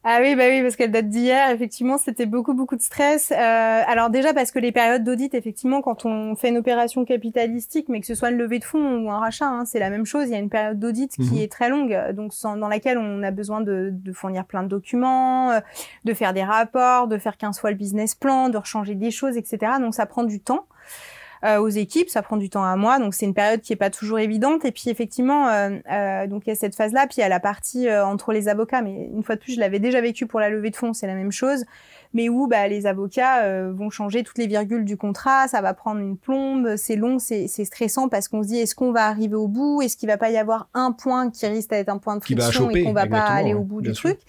Ah oui, bah oui, parce qu'elle date d'hier. Effectivement, c'était beaucoup, beaucoup de stress. Euh, alors déjà parce que les périodes d'audit, effectivement, quand on fait une opération capitalistique, mais que ce soit une levée de fonds ou un rachat, hein, c'est la même chose. Il y a une période d'audit qui mhm. est très longue, donc dans laquelle on a besoin de, de fournir plein de documents, euh, de faire des rapports, de faire 15 fois le business plan, de rechanger des choses, etc. Donc ça prend du temps. Euh, aux équipes. Ça prend du temps à moi, donc c'est une période qui est pas toujours évidente. Et puis effectivement, euh, euh, donc il y a cette phase-là, puis il y a la partie entre les avocats. Mais une fois de plus, je l'avais déjà vécu pour la levée de fonds, c'est la même chose mais où bah, les avocats euh, vont changer toutes les virgules du contrat, ça va prendre une plombe, c'est long, c'est stressant parce qu'on se dit est-ce qu'on va arriver au bout, est-ce qu'il va pas y avoir un point qui risque d'être un point de friction et qu'on va pas aller au bout du truc?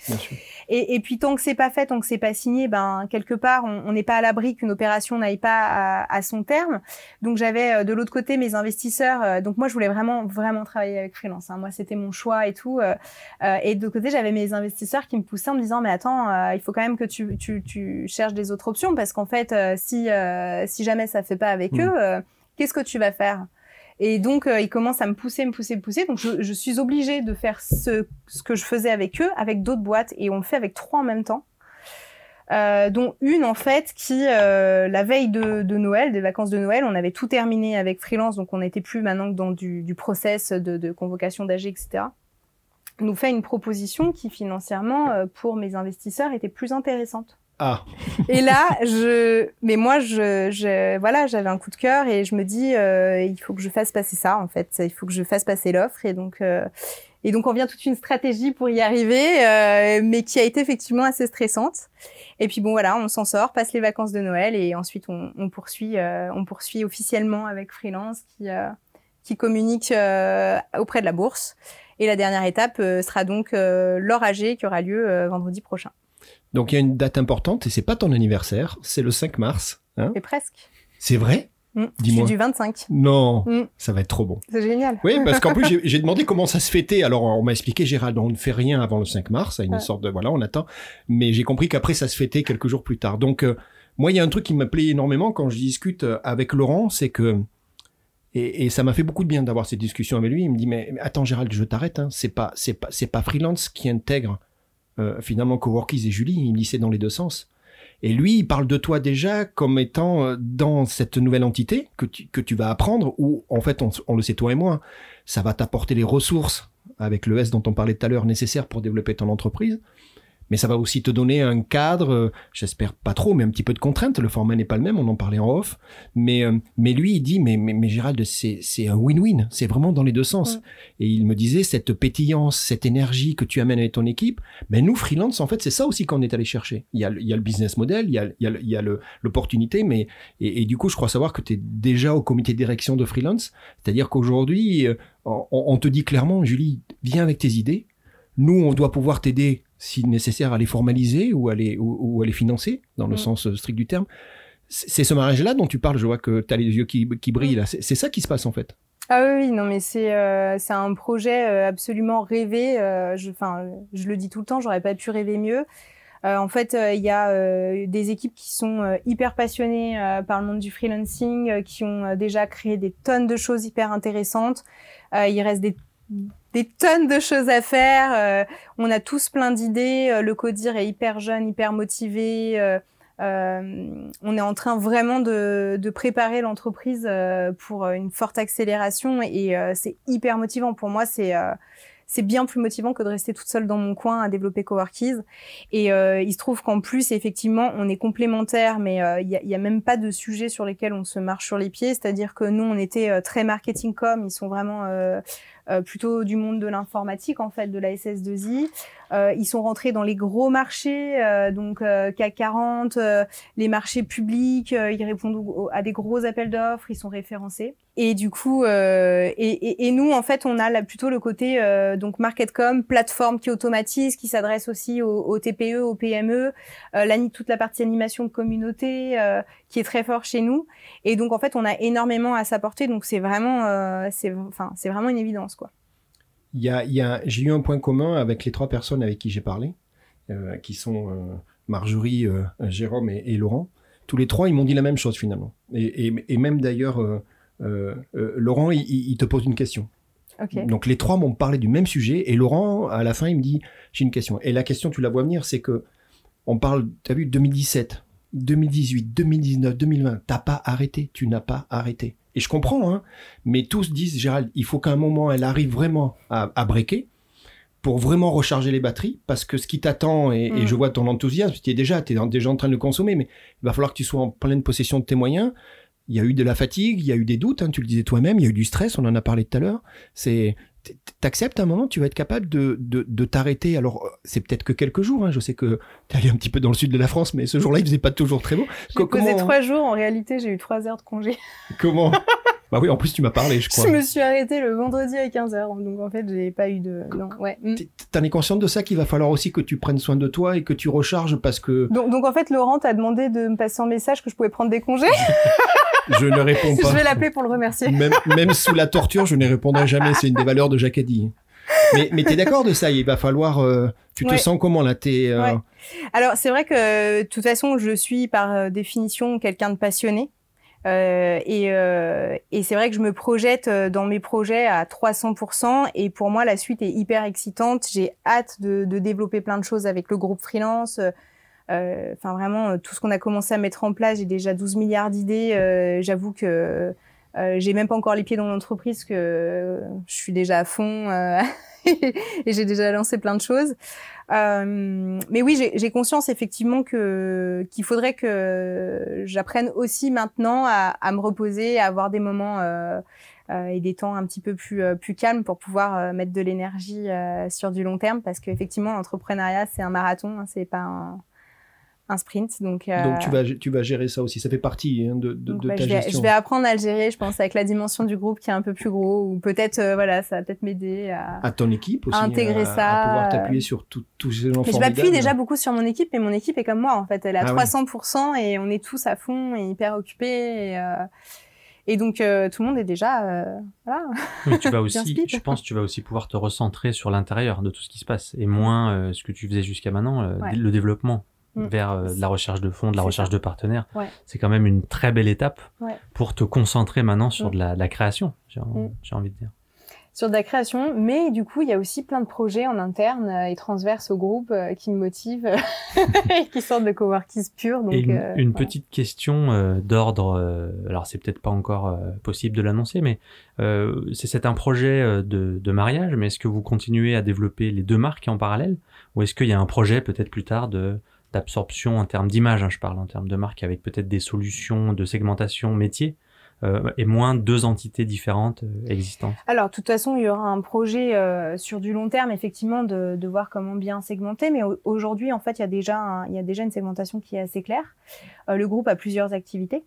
Et, et, puis tant que c'est pas fait, tant que c'est pas signé, ben quelque part on n'est pas à l'abri qu'une opération n'aille pas à, à, son terme. Donc j'avais euh, de l'autre côté mes investisseurs. Euh, donc moi je voulais vraiment vraiment travailler avec freelance. Hein. Moi c'était mon choix et tout. et de l'autre côté j'avais mes investisseurs qui me poussaient en me disant mais attends il faut quand même que tu, tu tu cherches des autres options parce qu'en fait, euh, si, euh, si jamais ça fait pas avec mm. eux, euh, qu'est-ce que tu vas faire? Et donc, ils commencent à me pousser, me pousser, me pousser. Donc, je, je suis obligée de faire ce, ce, que je faisais avec eux, avec d'autres boîtes. Et on le fait avec trois en même temps. Euh, dont une, en fait, qui, la veille de, de, Noël, des vacances de Noël, on avait tout terminé avec freelance. Donc, on n'était plus maintenant que dans du, du process de, de convocation d'AG, etc. Nous fait une proposition qui, financièrement, pour mes investisseurs, était plus intéressante. Ah. Et là, je, mais moi, je, je voilà, j'avais un coup de cœur et je me dis, euh, il faut que je fasse passer ça, en fait. Il faut que je fasse passer l'offre et donc, euh, et donc on vient toute une stratégie pour y arriver, euh, mais qui a été effectivement assez stressante. Et puis bon, voilà, on s'en sort, passe les vacances de Noël et ensuite on, poursuit, on poursuit officiellement avec Freelance qui, qui communique auprès de la bourse. Et la dernière étape sera donc l'or AG qui aura lieu vendredi prochain. Donc il y a une date importante et c'est pas ton anniversaire, c'est le 5 mars. Hein Et presque. c'est vrai Mm. Je Dis-moi. suis du 25. Non, Mm. ça va être trop bon. C'est génial. Oui, parce qu'en plus, j'ai- j'ai demandé comment ça se fêtait. Alors, on m'a expliqué, Gérald, on ne fait rien avant le 5 mars, à une Ouais. sorte de, voilà, on attend. Mais j'ai compris qu'après, ça se fêtait quelques jours plus tard. Donc, euh, moi, il y a un truc qui me plaît énormément quand je discute euh, avec Laurent, c'est que, et, et ça m'a fait beaucoup de bien d'avoir cette discussion avec lui. Il me dit, mais, mais attends, Gérald, je t'arrête, hein. C'est pas, c'est pas, c'est pas freelance qui intègre, euh, finalement, Coworkies et Julie. Il c'est dans les deux sens. Et lui, il parle de toi déjà comme étant euh, dans cette nouvelle entité que tu, que tu vas apprendre, où en fait, on, on le sait toi et moi, ça va t'apporter les ressources avec le S dont on parlait tout à l'heure nécessaires pour développer ton entreprise. Mais ça va aussi te donner un cadre, euh, j'espère pas trop, mais un petit peu de contrainte. Le format n'est pas le même, on en parlait en off. Mais, euh, mais lui, il dit, mais, mais, mais Gérald, c'est un win-win. C'est vraiment dans les deux sens. Et il me disait, cette pétillance, cette énergie que tu amènes avec ton équipe, ben nous, freelance, en fait, c'est ça aussi qu'on est allé chercher. Il y a, le- il y a le business model, il y a, il y a, l'opportunité, mais et, et du coup, je crois savoir que tu es déjà au comité de direction de freelance. C'est-à-dire qu'aujourd'hui, euh, on, on te dit clairement, Julie, viens avec tes idées. Nous, on doit pouvoir t'aider, si nécessaire, à les formaliser ou à les, ou, ou à les financer, dans le Mm. sens euh, strict du terme. C'est ce mariage-là dont tu parles, je vois que tu as les yeux qui, qui brillent là. C'est ça qui se passe en fait. Ah oui, non, mais c'est euh, un projet euh, absolument rêvé. euh, je, le dis tout le temps, j'aurais pas pu rêver mieux. Euh, en fait, il y a des équipes qui sont hyper passionnées par le monde du freelancing, qui ont déjà créé des tonnes de choses hyper intéressantes. Il reste des, des tonnes de choses à faire. euh, on a tous plein d'idées. euh, le codir est hyper jeune, hyper motivé. euh, euh, on est en train vraiment de, de préparer l'entreprise euh, pour une forte accélération et euh, c'est hyper motivant pour moi. C'est c'est bien plus motivant que de rester toute seule dans mon coin à développer Coworkies. Et euh, il se trouve qu'en plus, effectivement, on est complémentaires, mais euh, il y, a, y a même pas de sujet sur lesquels on se marche sur les pieds. C'est-à-dire que nous, on était euh, très marketing com, ils sont vraiment euh, plutôt du monde de l'informatique, en fait, de la SS2I. Euh, ils sont rentrés dans les gros marchés, euh, donc euh, CAC 40, euh, les marchés publics, ils répondent à des gros appels d'offres, ils sont référencés. Et du coup, euh, et, nous, en fait, on a plutôt le côté euh, donc marketcom, plateforme qui automatise, qui s'adresse aussi aux, TPE, aux PME, euh, la, toute la partie animation de communauté euh, qui est très fort chez nous. Et donc, en fait, on a énormément à s'apporter. Donc, c'est vraiment, c'est, vraiment une évidence, quoi. Y a, j'ai eu un point commun avec les trois personnes avec qui j'ai parlé, qui sont Marjorie, Jérôme et, Laurent. Tous les trois, ils m'ont dit la même chose finalement. Et, même d'ailleurs, Laurent, il, il te pose une question. Ok. Donc les trois m'ont parlé du même sujet et Laurent, à la fin, il me dit j'ai une question. Et la question, tu la vois venir, c'est que on parle, tu as vu, 2017, 2018, 2019, 2020, t'as pas arrêté, tu n'as pas arrêté. Et je comprends, hein, mais tous disent Gérald, il faut qu'à un moment elle arrive vraiment à, à breaker pour vraiment recharger les batteries parce que ce qui t'attend et, et Mm. je vois ton enthousiasme, tu es déjà, tu es déjà en train de le consommer, mais il va falloir que tu sois en pleine possession de tes moyens. Il y a eu de la fatigue, il y a eu des doutes, hein, tu le disais toi-même, il y a eu du stress, on en a parlé tout à l'heure. C'est t'acceptes un moment, tu vas être capable de, de, de t'arrêter. Alors, euh, c'est peut-être que quelques jours. Hein. Je sais que tu allé un petit peu dans le sud de la France, mais ce jour-là, il faisait pas toujours très beau. J'ai comment- trois jours. En réalité, j'ai eu trois heures de congé. Comment? Bah oui, en plus, tu m'as parlé, je crois. Je me suis arrêtée le vendredi à 15h. Donc, en fait, j'ai pas eu de. Non, ouais. mm. T'en es consciente de ça qu'il va falloir aussi que tu prennes soin de toi et que tu recharges parce que Donc, donc, en fait, Laurent t'a demandé de me passer un message que je pouvais prendre des congés. je ne réponds pas. je vais l'appeler pour le remercier. même, même sous la torture, je ne répondrai jamais. C'est une des valeurs de Jacadi. Mais, mais t'es d'accord de ça Il va falloir. euh, tu te Ouais. sens comment là T'es. euh, Ouais. Alors, c'est vrai que, de toute façon, je suis par euh, définition quelqu'un de passionné. Euh, et euh, et c'est vrai que je me projette euh, dans mes projets à 300%. Et pour moi, la suite est hyper excitante. J'ai hâte de, de développer plein de choses avec le groupe freelance. Euh, Enfin, vraiment, euh, tout ce qu'on a commencé à mettre en place, j'ai déjà 12 milliards d'idées. Euh, J'avoue que j'ai même pas encore les pieds dans l'entreprise, que je suis déjà à fond et j'ai déjà lancé plein de choses. Euh, mais oui, j'ai- conscience effectivement que qu'il faudrait que j'apprenne aussi maintenant à, à me reposer, à avoir des moments euh, euh, et des temps un petit peu plus euh, plus calmes pour pouvoir euh, mettre de l'énergie sur du long terme, parce qu'effectivement l'entrepreneuriat c'est un marathon, hein, c'est pas un, un sprint. Donc, donc tu, vas, tu vas gérer ça aussi. Ça fait partie hein, de, de, bah, ta je vais, gestion. Je vais apprendre à le gérer, je pense, avec la dimension du groupe qui est un peu plus gros. Ou peut-être, voilà, ça va peut-être m'aider à, à ton équipe aussi. à intégrer à, ça. À pouvoir t'appuyer sur tous ces gens Je m'appuie déjà beaucoup sur mon équipe, mais mon équipe est comme moi, en fait. Elle est à ah 300% ouais. et on est tous à fond et hyper occupés. Et, euh, et donc, euh, tout le monde est déjà. Euh, voilà. Mais tu vas aussi, je pense, tu vas aussi pouvoir te recentrer sur l'intérieur de tout ce qui se passe et moins euh, ce que tu faisais jusqu'à maintenant, ouais. le développement mmh. vers de la recherche de fonds, de la recherche ça. de partenaires. Ouais. C'est quand même une très belle étape ouais. pour te concentrer maintenant sur mmh. de, la, de, la, création, j'ai mmh. envie de dire sur de la création, mais du coup, il y a aussi plein de projets en interne et transverses au groupe euh, qui me motivent et qui sortent de coworkies purs. Donc, et une, euh, petite question euh, d'ordre, euh, alors c'est peut-être pas encore euh, possible de l'annoncer, mais euh, c'est un projet de, de, mariage, mais est-ce que vous continuez à développer les deux marques en parallèle? Ou est-ce qu'il y a un projet peut-être plus tard de d'absorption en termes d'image, hein, je parle en termes de marque, avec peut-être des solutions de segmentation métier euh, et moins deux entités différentes euh, existantes Alors, de toute façon, il y aura un projet euh, sur du long terme, effectivement, de, voir comment bien segmenter. Mais aujourd'hui, en fait, il y, a déjà une segmentation qui est assez claire. Le groupe a plusieurs activités.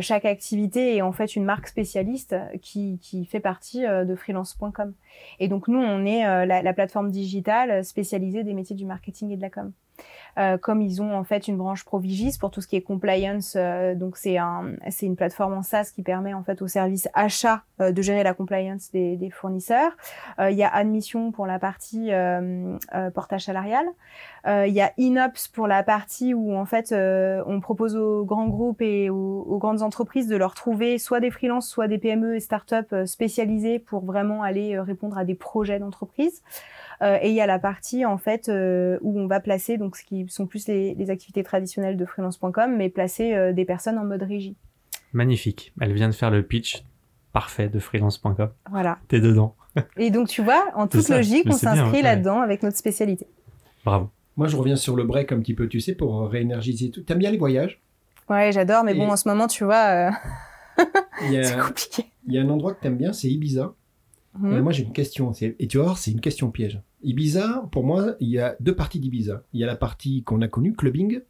Chaque activité est en fait une marque spécialiste qui, fait partie de freelance.com. Et donc nous, on est la, plateforme digitale spécialisée des métiers du marketing et de la com. Euh, comme ils ont en fait une branche Provigis pour tout ce qui est compliance, euh, donc c'est un, c'est une plateforme en SaaS qui permet en fait au service achat euh, de gérer la compliance des, des fournisseurs. Il y a Admission pour la partie portage salarial. Il y a Inops pour la partie où en fait on propose aux grands groupes et aux, aux, grandes entreprises de leur trouver soit des freelances, soit des PME et startups spécialisées pour vraiment aller répondre à des projets d'entreprise. Euh, et il y a la partie en fait euh, où on va placer donc ce qui sont plus les, les activités traditionnelles de freelance.com, mais placer euh, des personnes en mode régie. Magnifique. Elle vient de faire le pitch parfait de freelance.com. Voilà. T'es dedans. et donc tu vois, en toute ça, logique, on s'inscrit ouais. là-dedans avec notre spécialité. Bravo. Moi, je reviens sur le break un petit peu, tu sais, pour réénergiser tout. T'aimes bien les voyages? Ouais, j'adore, mais et bon, en ce moment, tu vois, c'est compliqué. Il y a un endroit que t'aimes bien, c'est Ibiza. Mmh. moi, j'ai une question. Et tu vas voir, c'est une question piège. Ibiza, pour moi, il y a deux parties d'Ibiza. Il y a la partie qu'on a connue, clubbing,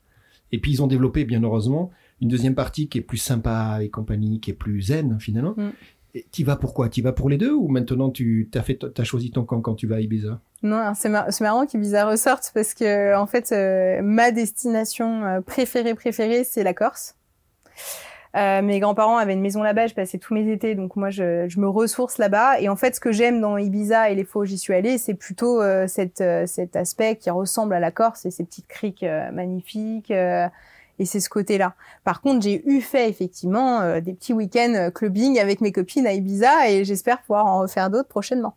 et puis ils ont développé, bien heureusement, une deuxième partie qui est plus sympa et compagnie, qui est plus zen, finalement. Mmh. Tu vas pourquoi? Tu vas pour les deux ou maintenant tu as, fait, as choisi ton camp quand tu vas à Ibiza? Non, c'est mar marrant qu'Ibiza ressorte parce que, en fait, euh, ma destination euh, préférée, préférée, c'est la Corse. Euh, mes grands-parents avaient une maison là-bas, je passais tous mes étés, donc moi je, je me ressource là-bas. Et en fait, ce que j'aime dans Ibiza et les fois où j'y suis allée, c'est plutôt euh, euh, cet aspect qui ressemble à la Corse et ces petites criques euh, magnifiques. euh, et c'est ce côté-là. Par contre, j'ai eu fait effectivement des petits week-ends clubbing avec mes copines à Ibiza et j'espère pouvoir en refaire d'autres prochainement.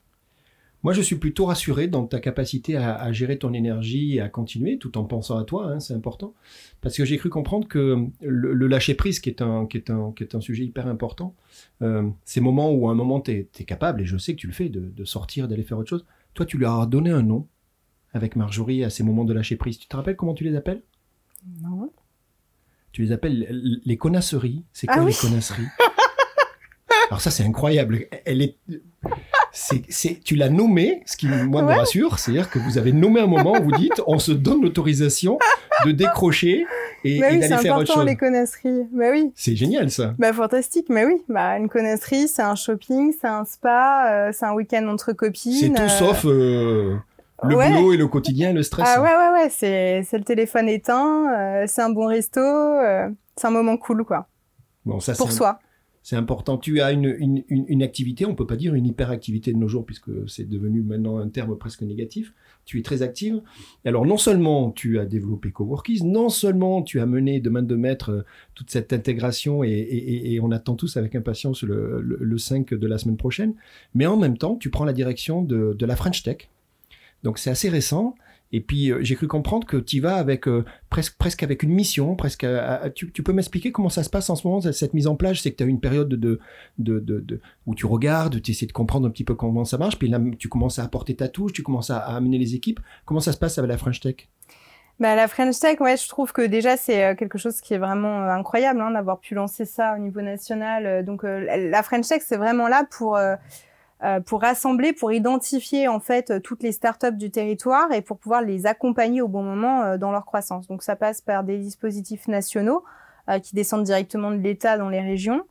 Moi, je suis plutôt rassuré dans ta capacité à, à, gérer ton énergie et à continuer, tout en pensant à toi, hein, c'est important. Parce que j'ai cru comprendre que le, le, lâcher prise, qui est un, qui est un, qui est un sujet hyper important, euh, ces moments où à un moment tu es, es, capable, et je sais que tu le fais, de, de sortir, d'aller faire autre chose. Toi, tu lui as donné un nom avec Marjorie à ces moments de lâcher prise. Tu te rappelles comment tu les appelles? Non. Tu les appelles les connasseries. C'est quoi ah les connasseries Alors ça, c'est incroyable. Elle est c'est, tu l'as nommé, ce qui moi ouais. me rassure, c'est-à-dire que vous avez nommé un moment où vous dites, on se donne l'autorisation de décrocher et, bah oui, et d'aller faire autre chose. les connasseries. Bah oui. C'est génial ça. Bah fantastique, mais oui. Bah une connaisserie, c'est un shopping, c'est un spa, euh, c'est un week-end entre copines. C'est tout euh... sauf euh, le ouais. boulot et le quotidien, le stress. Ah ouais ouais ouais, c'est c'est le téléphone éteint, euh, c'est un bon resto, euh, c'est un moment cool quoi. Bon ça pour soi. C'est important. Tu as une, une, activité, on peut pas dire une hyperactivité de nos jours puisque c'est devenu maintenant un terme presque négatif. Tu es très active. Alors non seulement tu as développé Coworkies, non seulement tu as mené de main de maître euh, toute cette intégration et, on attend tous avec impatience le, le, le, 5 de la semaine prochaine, mais en même temps tu prends la direction de la French Tech. Donc c'est assez récent. Et puis euh, j'ai cru comprendre que tu vas avec euh, presque presque avec une mission, presque. À, tu, peux m'expliquer comment ça se passe en ce moment cette mise en place C'est que tu as une période de, de, de, où tu regardes, tu essaies de comprendre un petit peu comment ça marche, puis là tu commences à apporter ta touche, tu commences à, amener les équipes. Comment ça se passe avec la French Tech? Bah, la French Tech, ouais, je trouve que déjà c'est euh, quelque chose qui est vraiment euh, incroyable hein, d'avoir pu lancer ça au niveau national. Donc euh, la French Tech, c'est vraiment là pour euh, pour rassembler, pour identifier en fait toutes les startups du territoire et pour pouvoir les accompagner au bon moment euh, dans leur croissance. Donc ça passe par des dispositifs nationaux euh, qui descendent directement de l'État dans les régions.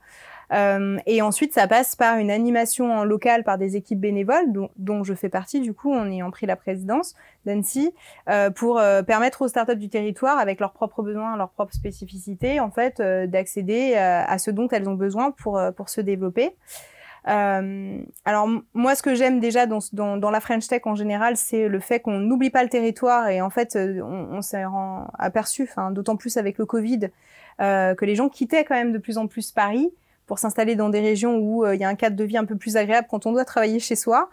Euh, et ensuite, ça passe par une animation en local par des équipes bénévoles, dont, dont je fais partie du coup en ayant pris la présidence d'Annecy, euh, pour euh, permettre aux startups du territoire, avec leurs propres besoins, leurs propres spécificités, en fait, euh, d'accéder à ce dont elles ont besoin pour, pour se développer. Euh, alors moi, ce que j'aime déjà dans, dans, dans, la French Tech en général, c'est le fait qu'on n'oublie pas le territoire et en fait, on, on s'est aperçu, enfin d'autant plus avec le Covid, euh, que les gens quittaient quand même de plus en plus Paris pour s'installer dans des régions où euh, il y a un cadre de vie un peu plus agréable quand on doit travailler chez soi.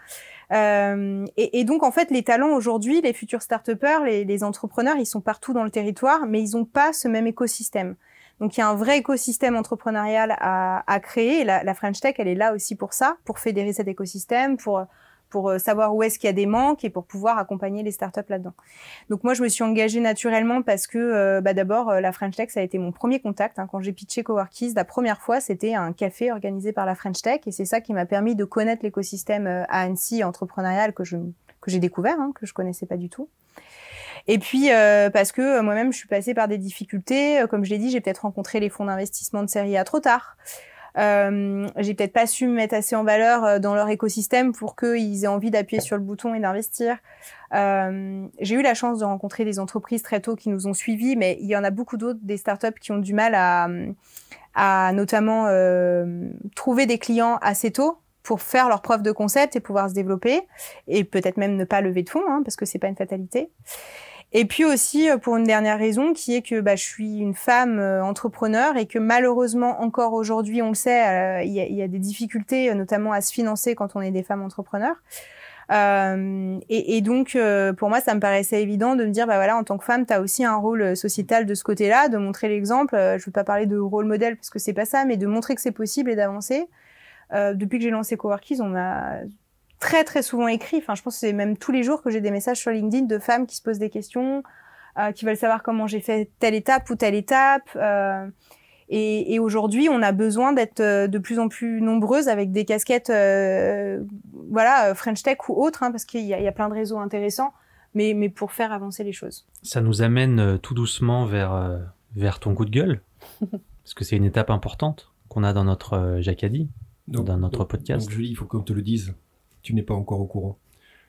Euh, et, et, donc en fait, les talents aujourd'hui, les futurs start-upers, les, les, entrepreneurs, ils sont partout dans le territoire, mais ils n'ont pas ce même écosystème. Donc il y a un vrai écosystème entrepreneurial à, créer. La, French Tech, elle est là aussi pour ça, pour fédérer cet écosystème, pour pour euh, savoir où est-ce qu'il y a des manques et pour pouvoir accompagner les startups là-dedans. Donc moi, je me suis engagée naturellement parce que euh, bah, d'abord, euh, la French Tech, ça a été mon premier contact. Hein. Quand j'ai pitché Coworkies, la première fois, c'était un café organisé par la French Tech et c'est ça qui m'a permis de connaître l'écosystème à Annecy entrepreneurial que je que j'ai découvert, hein, que je connaissais pas du tout. Et puis euh, parce que moi-même je suis passée par des difficultés, comme je l'ai dit, j'ai peut-être rencontré les fonds d'investissement de série A trop tard. Euh, j'ai peut-être pas su me mettre assez en valeur euh, dans leur écosystème pour qu'ils aient envie d'appuyer sur le bouton et d'investir. Euh, j'ai eu la chance de rencontrer des entreprises très tôt qui nous ont suivis, mais il y en a beaucoup d'autres, des startups qui ont du mal à, à notamment euh, trouver des clients assez tôt pour faire leur preuve de concept et pouvoir se développer et peut-être même ne pas lever de fonds hein, parce que c'est pas une fatalité. Et puis aussi euh, pour une dernière raison qui est que bah, je suis une femme euh, entrepreneur et que malheureusement encore aujourd'hui, on le sait, euh, il y, a, y, a, des difficultés notamment à se financer quand on est des femmes entrepreneurs. Euh, et, et, donc, euh, pour moi, ça me paraissait évident de me dire, bah voilà, en tant que femme, tu as aussi un rôle sociétal de ce côté-là, de montrer l'exemple. je veux pas parler de rôle modèle parce que c'est pas ça, mais de montrer que c'est possible et d'avancer. Euh, depuis que j'ai lancé Coworkies, on m'a très très souvent écrit. Enfin, je pense que c'est même tous les jours que j'ai des messages sur LinkedIn de femmes qui se posent des questions, euh, qui veulent savoir comment j'ai fait telle étape ou telle étape. Euh, et, et aujourd'hui, on a besoin d'être euh, de plus en plus nombreuses avec des casquettes, euh, voilà, French Tech ou autres, hein, parce qu'il y, y, a plein de réseaux intéressants, mais, mais pour faire avancer les choses. Ça nous amène tout doucement vers, vers ton coup de gueule, parce que c'est une étape importante qu'on a dans notre Jacadi, dans notre donc, podcast. Donc, Julie, il faut qu'on te le dise tu n'es pas encore au courant.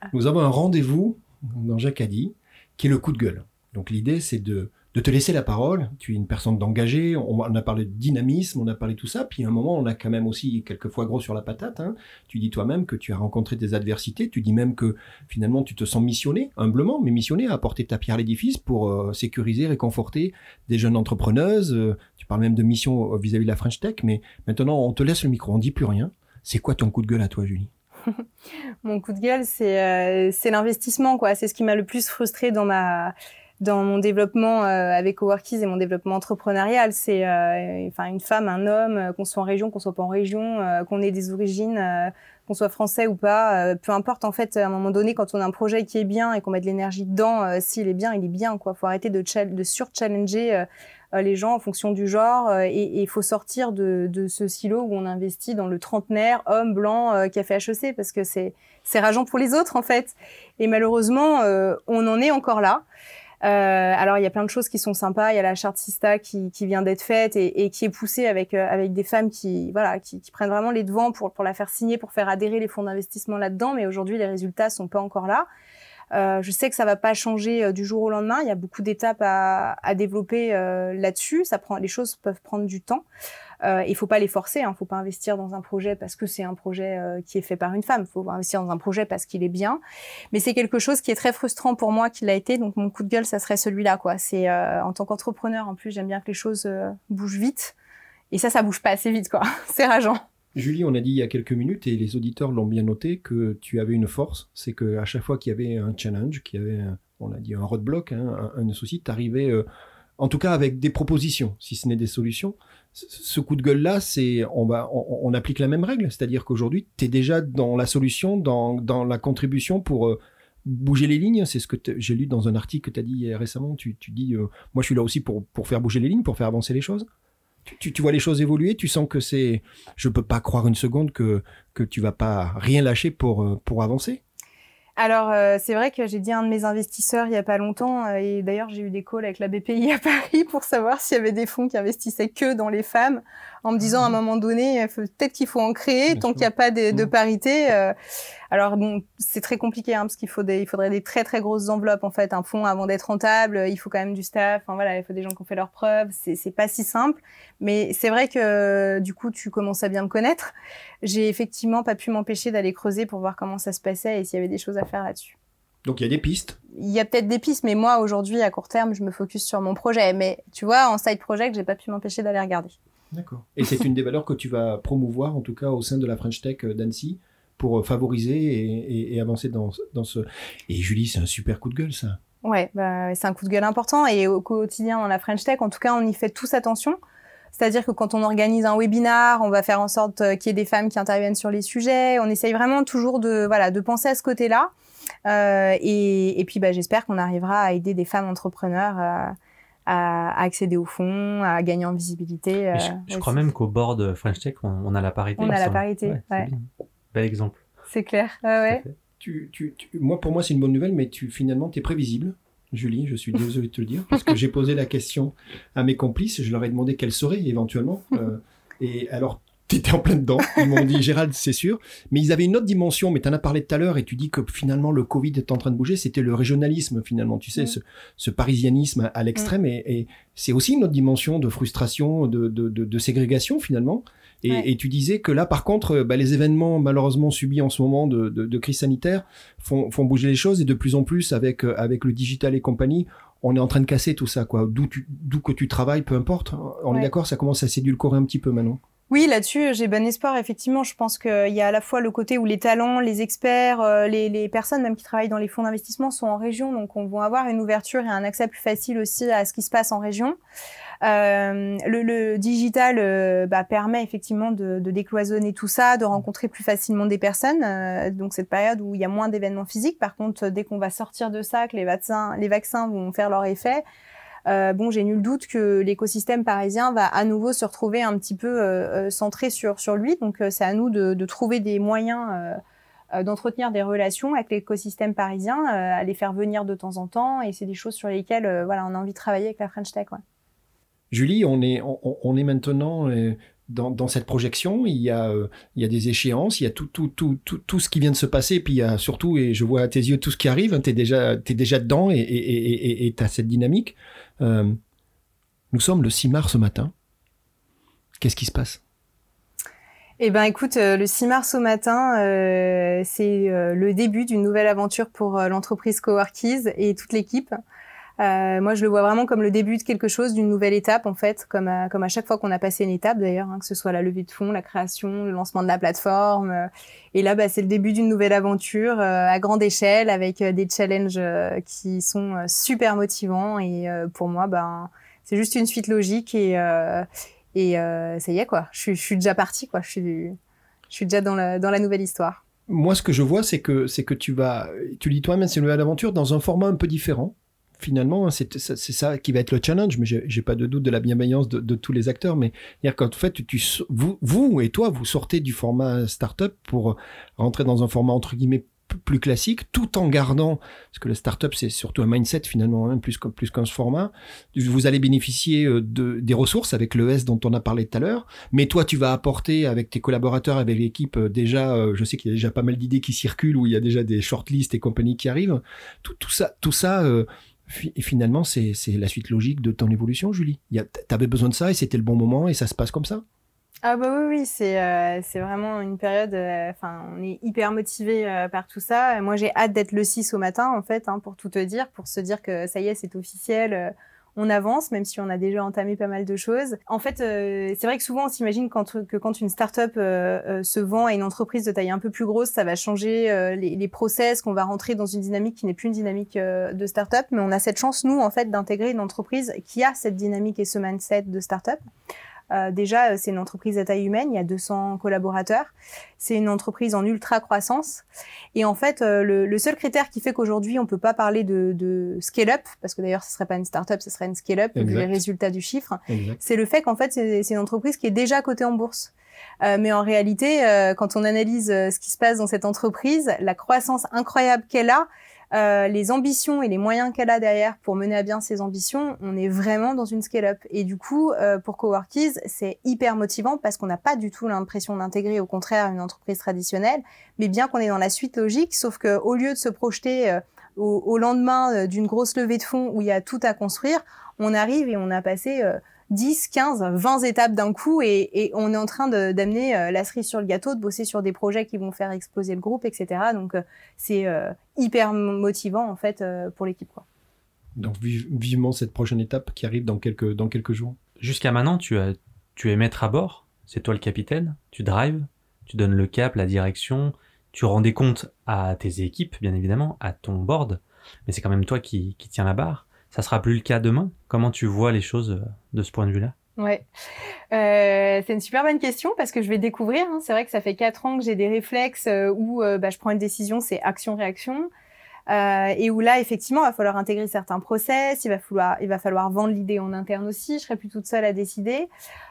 Ah. Nous avons un rendez-vous dans Jacadi qui est le coup de gueule. Donc l'idée, c'est de, de te laisser la parole. Tu es une personne d'engagé. On, on, a parlé de dynamisme, on a parlé de tout ça. Puis à un moment, on a quand même aussi quelquefois gros sur la patate. Hein. Tu dis toi-même que tu as rencontré des adversités. Tu dis même que finalement, tu te sens missionné, humblement, mais missionné à apporter ta pierre à l'édifice pour euh, sécuriser, réconforter des jeunes entrepreneuses. Euh, tu parles même de mission vis-à-vis -vis de la French Tech. Mais maintenant, on te laisse le micro. On dit plus rien. C'est quoi ton coup de gueule à toi, Julie? mon coup de gueule, c'est euh, c'est l'investissement, quoi. C'est ce qui m'a le plus frustré dans mon développement euh, avec Coworkies et mon développement entrepreneurial. C'est euh, enfin une femme, un homme, qu'on soit en région, qu'on soit pas en région, qu'on ait des origines, qu'on soit français ou pas, peu importe. En fait, à un moment donné, quand on a un projet qui est bien et qu'on met de l'énergie dedans, s'il est bien, il est bien. Quoi, faut arrêter de, de sur-challenger les gens en fonction du genre et il faut sortir de, de, ce silo où on investit dans le trentenaire homme blanc euh, qui a fait HEC parce que c'est rageant pour les autres en fait. Et malheureusement euh, on en est encore là. Euh, alors il y a plein de choses qui sont sympas. Il y a la charte Sista qui, qui vient d'être faite et, et, qui est poussée avec avec des femmes qui voilà qui, qui, prennent vraiment les devants pour pour la faire signer pour faire adhérer les fonds d'investissement là-dedans. Mais aujourd'hui les résultats sont pas encore là. euh, je sais que ça va pas changer euh, du jour au lendemain. Il y a beaucoup d'étapes à, à, développer euh, là-dessus. Ça prend, les choses peuvent prendre du temps. Euh, il faut pas les forcer. Il hein. faut pas investir dans un projet parce que c'est un projet euh, qui est fait par une femme. Il faut investir dans un projet parce qu'il est bien. Mais c'est quelque chose qui est très frustrant pour moi qu'il a été. Donc mon coup de gueule, ça serait celui-là. Quoi. C'est euh, en tant qu'entrepreneur. En plus, j'aime bien que les choses bougent vite. Et ça, ça bouge pas assez vite. quoi. c'est rageant. Julie, on a dit il y a quelques minutes, et les auditeurs l'ont bien noté, que tu avais une force, c'est que à chaque fois qu'il y avait un challenge, qu'il y avait, un, on a dit un roadblock, hein, un, souci, tu arrivais, euh, en tout cas avec des propositions, si ce n'est des solutions. Ce coup de gueule-là, c'est on, applique la même règle, c'est-à-dire qu'aujourd'hui, tu es déjà dans la solution, dans, la contribution pour... Euh, bouger les lignes, c'est ce que j'ai lu dans un article que tu as dit récemment. Tu, dis, euh, moi je suis là aussi pour faire bouger les lignes, pour faire avancer les choses. Tu, tu, vois les choses évoluer Tu sens que c'est. Je peux pas croire une seconde que, que tu vas pas rien lâcher pour, euh, pour avancer alors, euh, c'est vrai que j'ai dit à un de mes investisseurs il y a pas longtemps, euh, et d'ailleurs j'ai eu des calls avec la BPI à Paris pour savoir s'il y avait des fonds qui investissaient que dans les femmes, en me disant à un mhm. moment donné, peut-être qu'il faut en créer tant qu'il n'y a pas de, de mhm. parité. Euh. Alors bon, c'est très compliqué hein, parce qu'il faut des, il faudrait des très très grosses enveloppes en fait, un fonds avant d'être rentable, il faut quand même du staff, enfin voilà, il faut des gens qui ont fait leurs preuves, c'est c'est pas si simple, mais c'est vrai que du coup tu commences à bien me connaître. J'ai effectivement pas pu m'empêcher d'aller creuser pour voir comment ça se passait et s'il y avait des choses à faire là-dessus. Donc il y a des pistes. Il y a peut-être des pistes, mais moi aujourd'hui à court terme, je me focus sur mon projet. Mais tu vois, en side project, j'ai pas pu m'empêcher d'aller regarder. D'accord. Et c'est une des valeurs que tu vas promouvoir, en tout cas au sein de la French Tech euh, d'Annecy, pour euh, favoriser et, avancer dans, dans, ce. Et Julie, c'est un super coup de gueule, ça. Ouais, bah, c'est un coup de gueule important. Et au quotidien, dans la French Tech, en tout cas, on y fait tous attention. C'est-à-dire que quand on organise un webinar, on va faire en sorte euh, qu'il y ait des femmes qui interviennent sur les sujets. On essaye vraiment toujours de, voilà, de penser à ce côté-là. Euh, et, et, puis, bah, j'espère qu'on arrivera à aider des femmes entrepreneurs. Euh, à, accéder au fonds, à gagner en visibilité. Euh, je, crois même qu'au bord de French Tech, on, a la parité. On a la parité, ouais. Bel exemple. C'est clair, ouais. Tu, tu, moi, pour moi, c'est une bonne nouvelle, mais tu, finalement, tu es prévisible. Julie, je suis désolé de te le dire, parce que j'ai posé la question à mes complices, je leur ai demandé quelle serait éventuellement. Euh, et alors, T'étais en plein dedans. Ils m'ont dit, Gérald, c'est sûr. Mais ils avaient une autre dimension, mais tu en as parlé tout à l'heure et tu dis que finalement le Covid est en train de bouger. C'était le régionalisme finalement, tu sais, mm. ce, parisianisme à l'extrême. Mm. Et, c'est aussi une autre dimension de frustration, de, ségrégation finalement. Et, tu disais que là, par contre, bah, les événements malheureusement subis en ce moment de, crise sanitaire font, bouger les choses et de plus en plus avec, avec le digital et compagnie, on est en train de casser tout ça, quoi. D'où que tu travailles, peu importe. On est d'accord, ça commence à s'édulcorer un petit peu maintenant. Oui, là-dessus, j'ai bon espoir. Effectivement, je pense qu'il y a à la fois le côté où les talents, les experts, euh, les, personnes même qui travaillent dans les fonds d'investissement sont en région, donc on va avoir une ouverture et un accès plus facile aussi à ce qui se passe en région. Euh, le, digital euh, bah, permet effectivement de, décloisonner tout ça, de rencontrer plus facilement des personnes. donc cette période où il y a moins d'événements physiques. Par contre, dès qu'on va sortir de ça, que les vaccins vont faire leur effet, euh, bon, j'ai nul doute que l'écosystème parisien va à nouveau se retrouver un petit peu euh, euh, centré sur, sur lui. Donc, c'est à nous de, trouver des moyens d'entretenir des relations avec l'écosystème parisien, à les faire venir de temps en temps. Et c'est des choses sur lesquelles voilà, on a envie de travailler avec la French Tech. Julie, on est, on, est maintenant dans, cette projection, il y, a, il y a des échéances, il y a tout, tout, tout, tout, tout ce qui vient de se passer, puis il y a surtout, et je vois à tes yeux tout ce qui arrive, hein, tu es déjà dedans et tu as cette dynamique. Euh, nous sommes le 6 mars ce matin. Qu'est-ce qui se passe? Eh ben, écoute, euh, le 6 mars au matin, euh, c'est le début d'une nouvelle aventure pour l'entreprise Coworkies et toute l'équipe. Euh, moi, je le vois vraiment comme le début de quelque chose, d'une nouvelle étape, en fait, comme à, comme à chaque fois qu'on a passé une étape, d'ailleurs, hein, que ce soit la levée de fonds, la création, le lancement de la plateforme. Euh, et là, bah, c'est le début d'une nouvelle aventure euh, à grande échelle, avec des challenges qui sont super motivants. Et pour moi, ben, c'est juste une suite logique. Et, ça y est, quoi. Je, suis déjà partie, quoi. Je suis, déjà dans la, dans la nouvelle histoire. Moi, ce que je vois, c'est que, c'est que tu vas, tu lis toi-même, c'est une nouvelle aventure dans un format un peu différent finalement, c'est ça qui va être le challenge, mais j'ai pas de doute de la bienveillance de, tous les acteurs. Mais dire qu'en fait, vous, et toi, vous sortez du format startup pour rentrer dans un format entre guillemets plus classique, tout en gardant, parce que le startup c'est surtout un mindset finalement, hein, plus plus qu'un format. Vous allez bénéficier euh, de, des ressources avec le S dont on a parlé tout à l'heure, mais toi tu vas apporter avec tes collaborateurs, avec l'équipe euh, déjà, euh, je sais qu'il y a déjà pas mal d'idées qui circulent où il y a déjà des shortlists et compagnies qui arrivent. Tout ça, tout ça et finalement, c'est la suite logique de ton évolution, Julie. Tu avais besoin de ça et c'était le bon moment et ça se passe comme ça ah bah oui, oui c'est euh, vraiment une période, euh, enfin on est hyper motivé euh, par tout ça. Moi j'ai hâte d'être le 6 au matin en fait, hein, pour tout te dire, pour se dire que ça y est, c'est officiel, on avance, même si on a déjà entamé pas mal de choses. En fait, euh, c'est vrai que souvent on s'imagine que quand une start-up euh, euh, se vend à une entreprise de taille un peu plus grosse, ça va changer les, les, process, qu'on va rentrer dans une dynamique qui n'est plus une dynamique de start-up. Mais on a cette chance, nous, en fait, d'intégrer une entreprise qui a cette dynamique et ce mindset de start-up. Euh, déjà, c'est une entreprise à taille humaine, il y a 200 collaborateurs. C'est une entreprise en ultra croissance. Et en fait, le, seul critère qui fait qu'aujourd'hui, on peut pas parler de, scale-up, parce que d'ailleurs, ce serait pas une start-up, ce serait une scale-up, vu les résultats du chiffre, c'est le fait qu'en fait, c'est une entreprise qui est déjà cotée en bourse. Euh, mais en réalité, euh, quand on analyse euh, ce qui se passe dans cette entreprise, la croissance incroyable qu'elle a, les ambitions et les moyens qu'elle a derrière pour mener à bien ses ambitions, on est vraiment dans une scale-up. Et du coup, pour Coworkies, c'est hyper motivant parce qu'on n'a pas du tout l'impression d'intégrer au contraire une entreprise traditionnelle, mais bien qu'on est dans la suite logique, sauf que au lieu de se projeter au, au, lendemain d'une grosse levée de fonds où il y a tout à construire, on arrive et on a passé 10, 15, 20 étapes d'un coup et, on est en train d'amener euh, la cerise sur le gâteau, de bosser sur des projets qui vont faire exploser le groupe, etc. Donc euh, c'est euh, hyper motivant en fait pour l'équipe. Donc vivement cette prochaine étape qui arrive dans quelques, dans quelques jours. Jusqu'à maintenant, tu, as, tu es maître à bord, c'est toi le capitaine, tu drives, tu donnes le cap, la direction, tu rends des comptes à tes équipes, bien évidemment, à ton board, mais c'est quand même toi qui, qui tiens la barre ça sera plus le cas demain? Comment tu vois les choses euh, de ce point de vue-là? Ouais, euh, c'est une super bonne question parce que je vais découvrir. Hein. C'est vrai que ça fait quatre ans que j'ai des réflexes euh, où bah, je prends une décision, c'est action-réaction. et où là, effectivement, il va falloir intégrer certains process, il va falloir, vendre l'idée en interne aussi. Je serai plus toute seule à décider.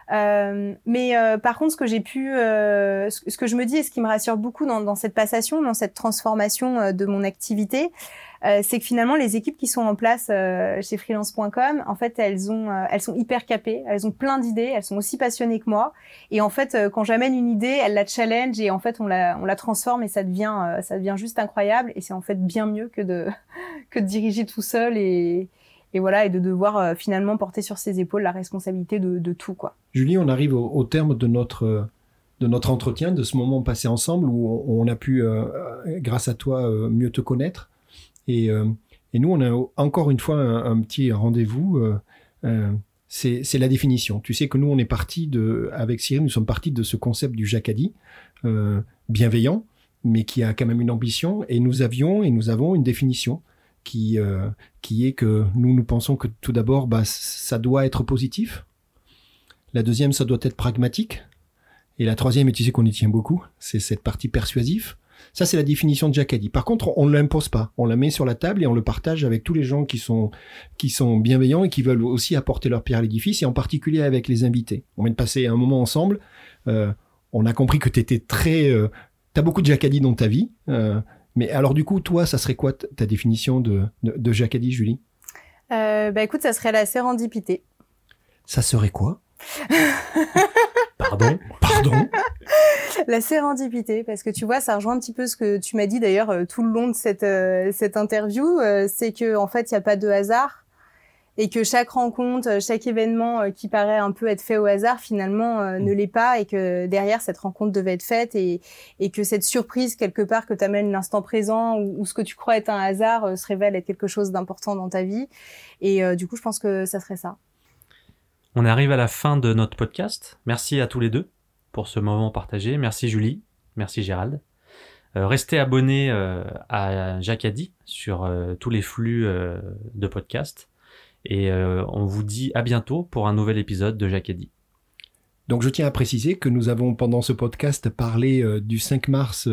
mais par contre, ce que j'ai pu, ce, que je me dis et ce qui me rassure beaucoup dans, dans cette passation, dans cette transformation de mon activité, euh, c'est que finalement les équipes qui sont en place euh, chez freelance.com, en fait, elles ont, euh, elles sont hyper capées, elles ont plein d'idées, elles sont aussi passionnées que moi. Et en fait, quand j'amène une idée, elles la challenge et en fait, on la, transforme et ça devient, ça devient juste incroyable. Et c'est en fait bien mieux que de, que de diriger tout seul et, et voilà, et de devoir finalement porter sur ses épaules la responsabilité de, de tout, quoi. Julie, on arrive au, terme de notre de notre entretien, de ce moment passé ensemble où on, a pu, grâce à toi, mieux te connaître. Euh, et, nous, on a encore une fois un, petit rendez-vous. Euh, euh, c'est la définition. Tu sais que nous, on est parti de, avec Cyril, nous sommes partis de ce concept du jacadi, bienveillant, mais qui a quand même une ambition. Et nous avions et nous avons une définition qui, qui est que nous, nous pensons que tout d'abord, bah, ça doit être positif. La deuxième, ça doit être pragmatique. Et la troisième, et tu sais qu'on y tient beaucoup, c'est cette partie persuasive. Ça, c'est la définition de Jacadi. Par contre, on ne l'impose pas. On la met sur la table et on le partage avec tous les gens qui sont, qui sont bienveillants et qui veulent aussi apporter leur pierre à l'édifice et en particulier avec les invités. On vient de passer un moment ensemble. Euh, on a compris que tu étais très, euh, as beaucoup de Jacadi dans ta vie. Euh, mais alors, du coup, toi, ça serait quoi ta définition de, de, de Jacadi, Julie? Euh, bah écoute, ça serait la sérendipité. Ça serait quoi? Pardon Pardon La sérendipité, parce que tu vois, ça rejoint un petit peu ce que tu m'as dit d'ailleurs euh, tout le long de cette, euh, cette interview, euh, c'est que en fait, il n'y a pas de hasard et que chaque rencontre, chaque événement qui paraît un peu être fait au hasard, finalement, ne mm. l'est pas et que derrière, cette rencontre devait être faite et, et que cette surprise, quelque part, que t'amènes l'instant présent ou, ce que tu crois être un hasard se révèle être quelque chose d'important dans ta vie. Et du coup, je pense que ça serait ça. On arrive à la fin de notre podcast. Merci à tous les deux pour ce moment partagé. Merci Julie, merci Gérald. Euh, restez abonnés euh, à Jacadi sur euh, tous les flux de podcast. Et on vous dit à bientôt pour un nouvel épisode de Jacadi. Donc je tiens à préciser que nous avons pendant ce podcast parlé du 5 mars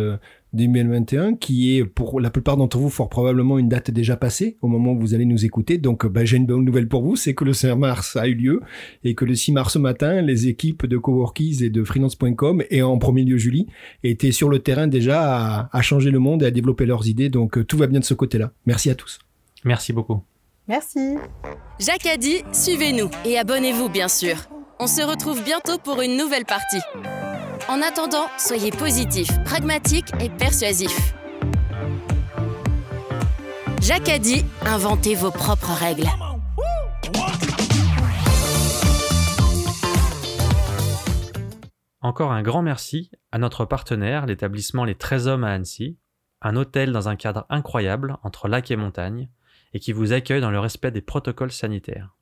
2021, euh, qui est pour la plupart d'entre vous fort probablement une date déjà passée au moment où vous allez nous écouter. Donc bah, j'ai une bonne nouvelle pour vous, c'est que le 5 mars a eu lieu et que le 6 mars au matin, les équipes de Coworkies et de freelance.com et en premier lieu Julie étaient sur le terrain déjà à, à changer le monde et à développer leurs idées. Donc euh, tout va bien de ce côté-là. Merci à tous. Merci beaucoup. Merci. Jacques a dit, suivez-nous et abonnez-vous bien sûr. On se retrouve bientôt pour une nouvelle partie. En attendant, soyez positifs, pragmatiques et persuasifs. Jacques a dit, inventez vos propres règles. Encore un grand merci à notre partenaire, l'établissement Les 13 Hommes à Annecy, un hôtel dans un cadre incroyable entre lac et montagne, et qui vous accueille dans le respect des protocoles sanitaires.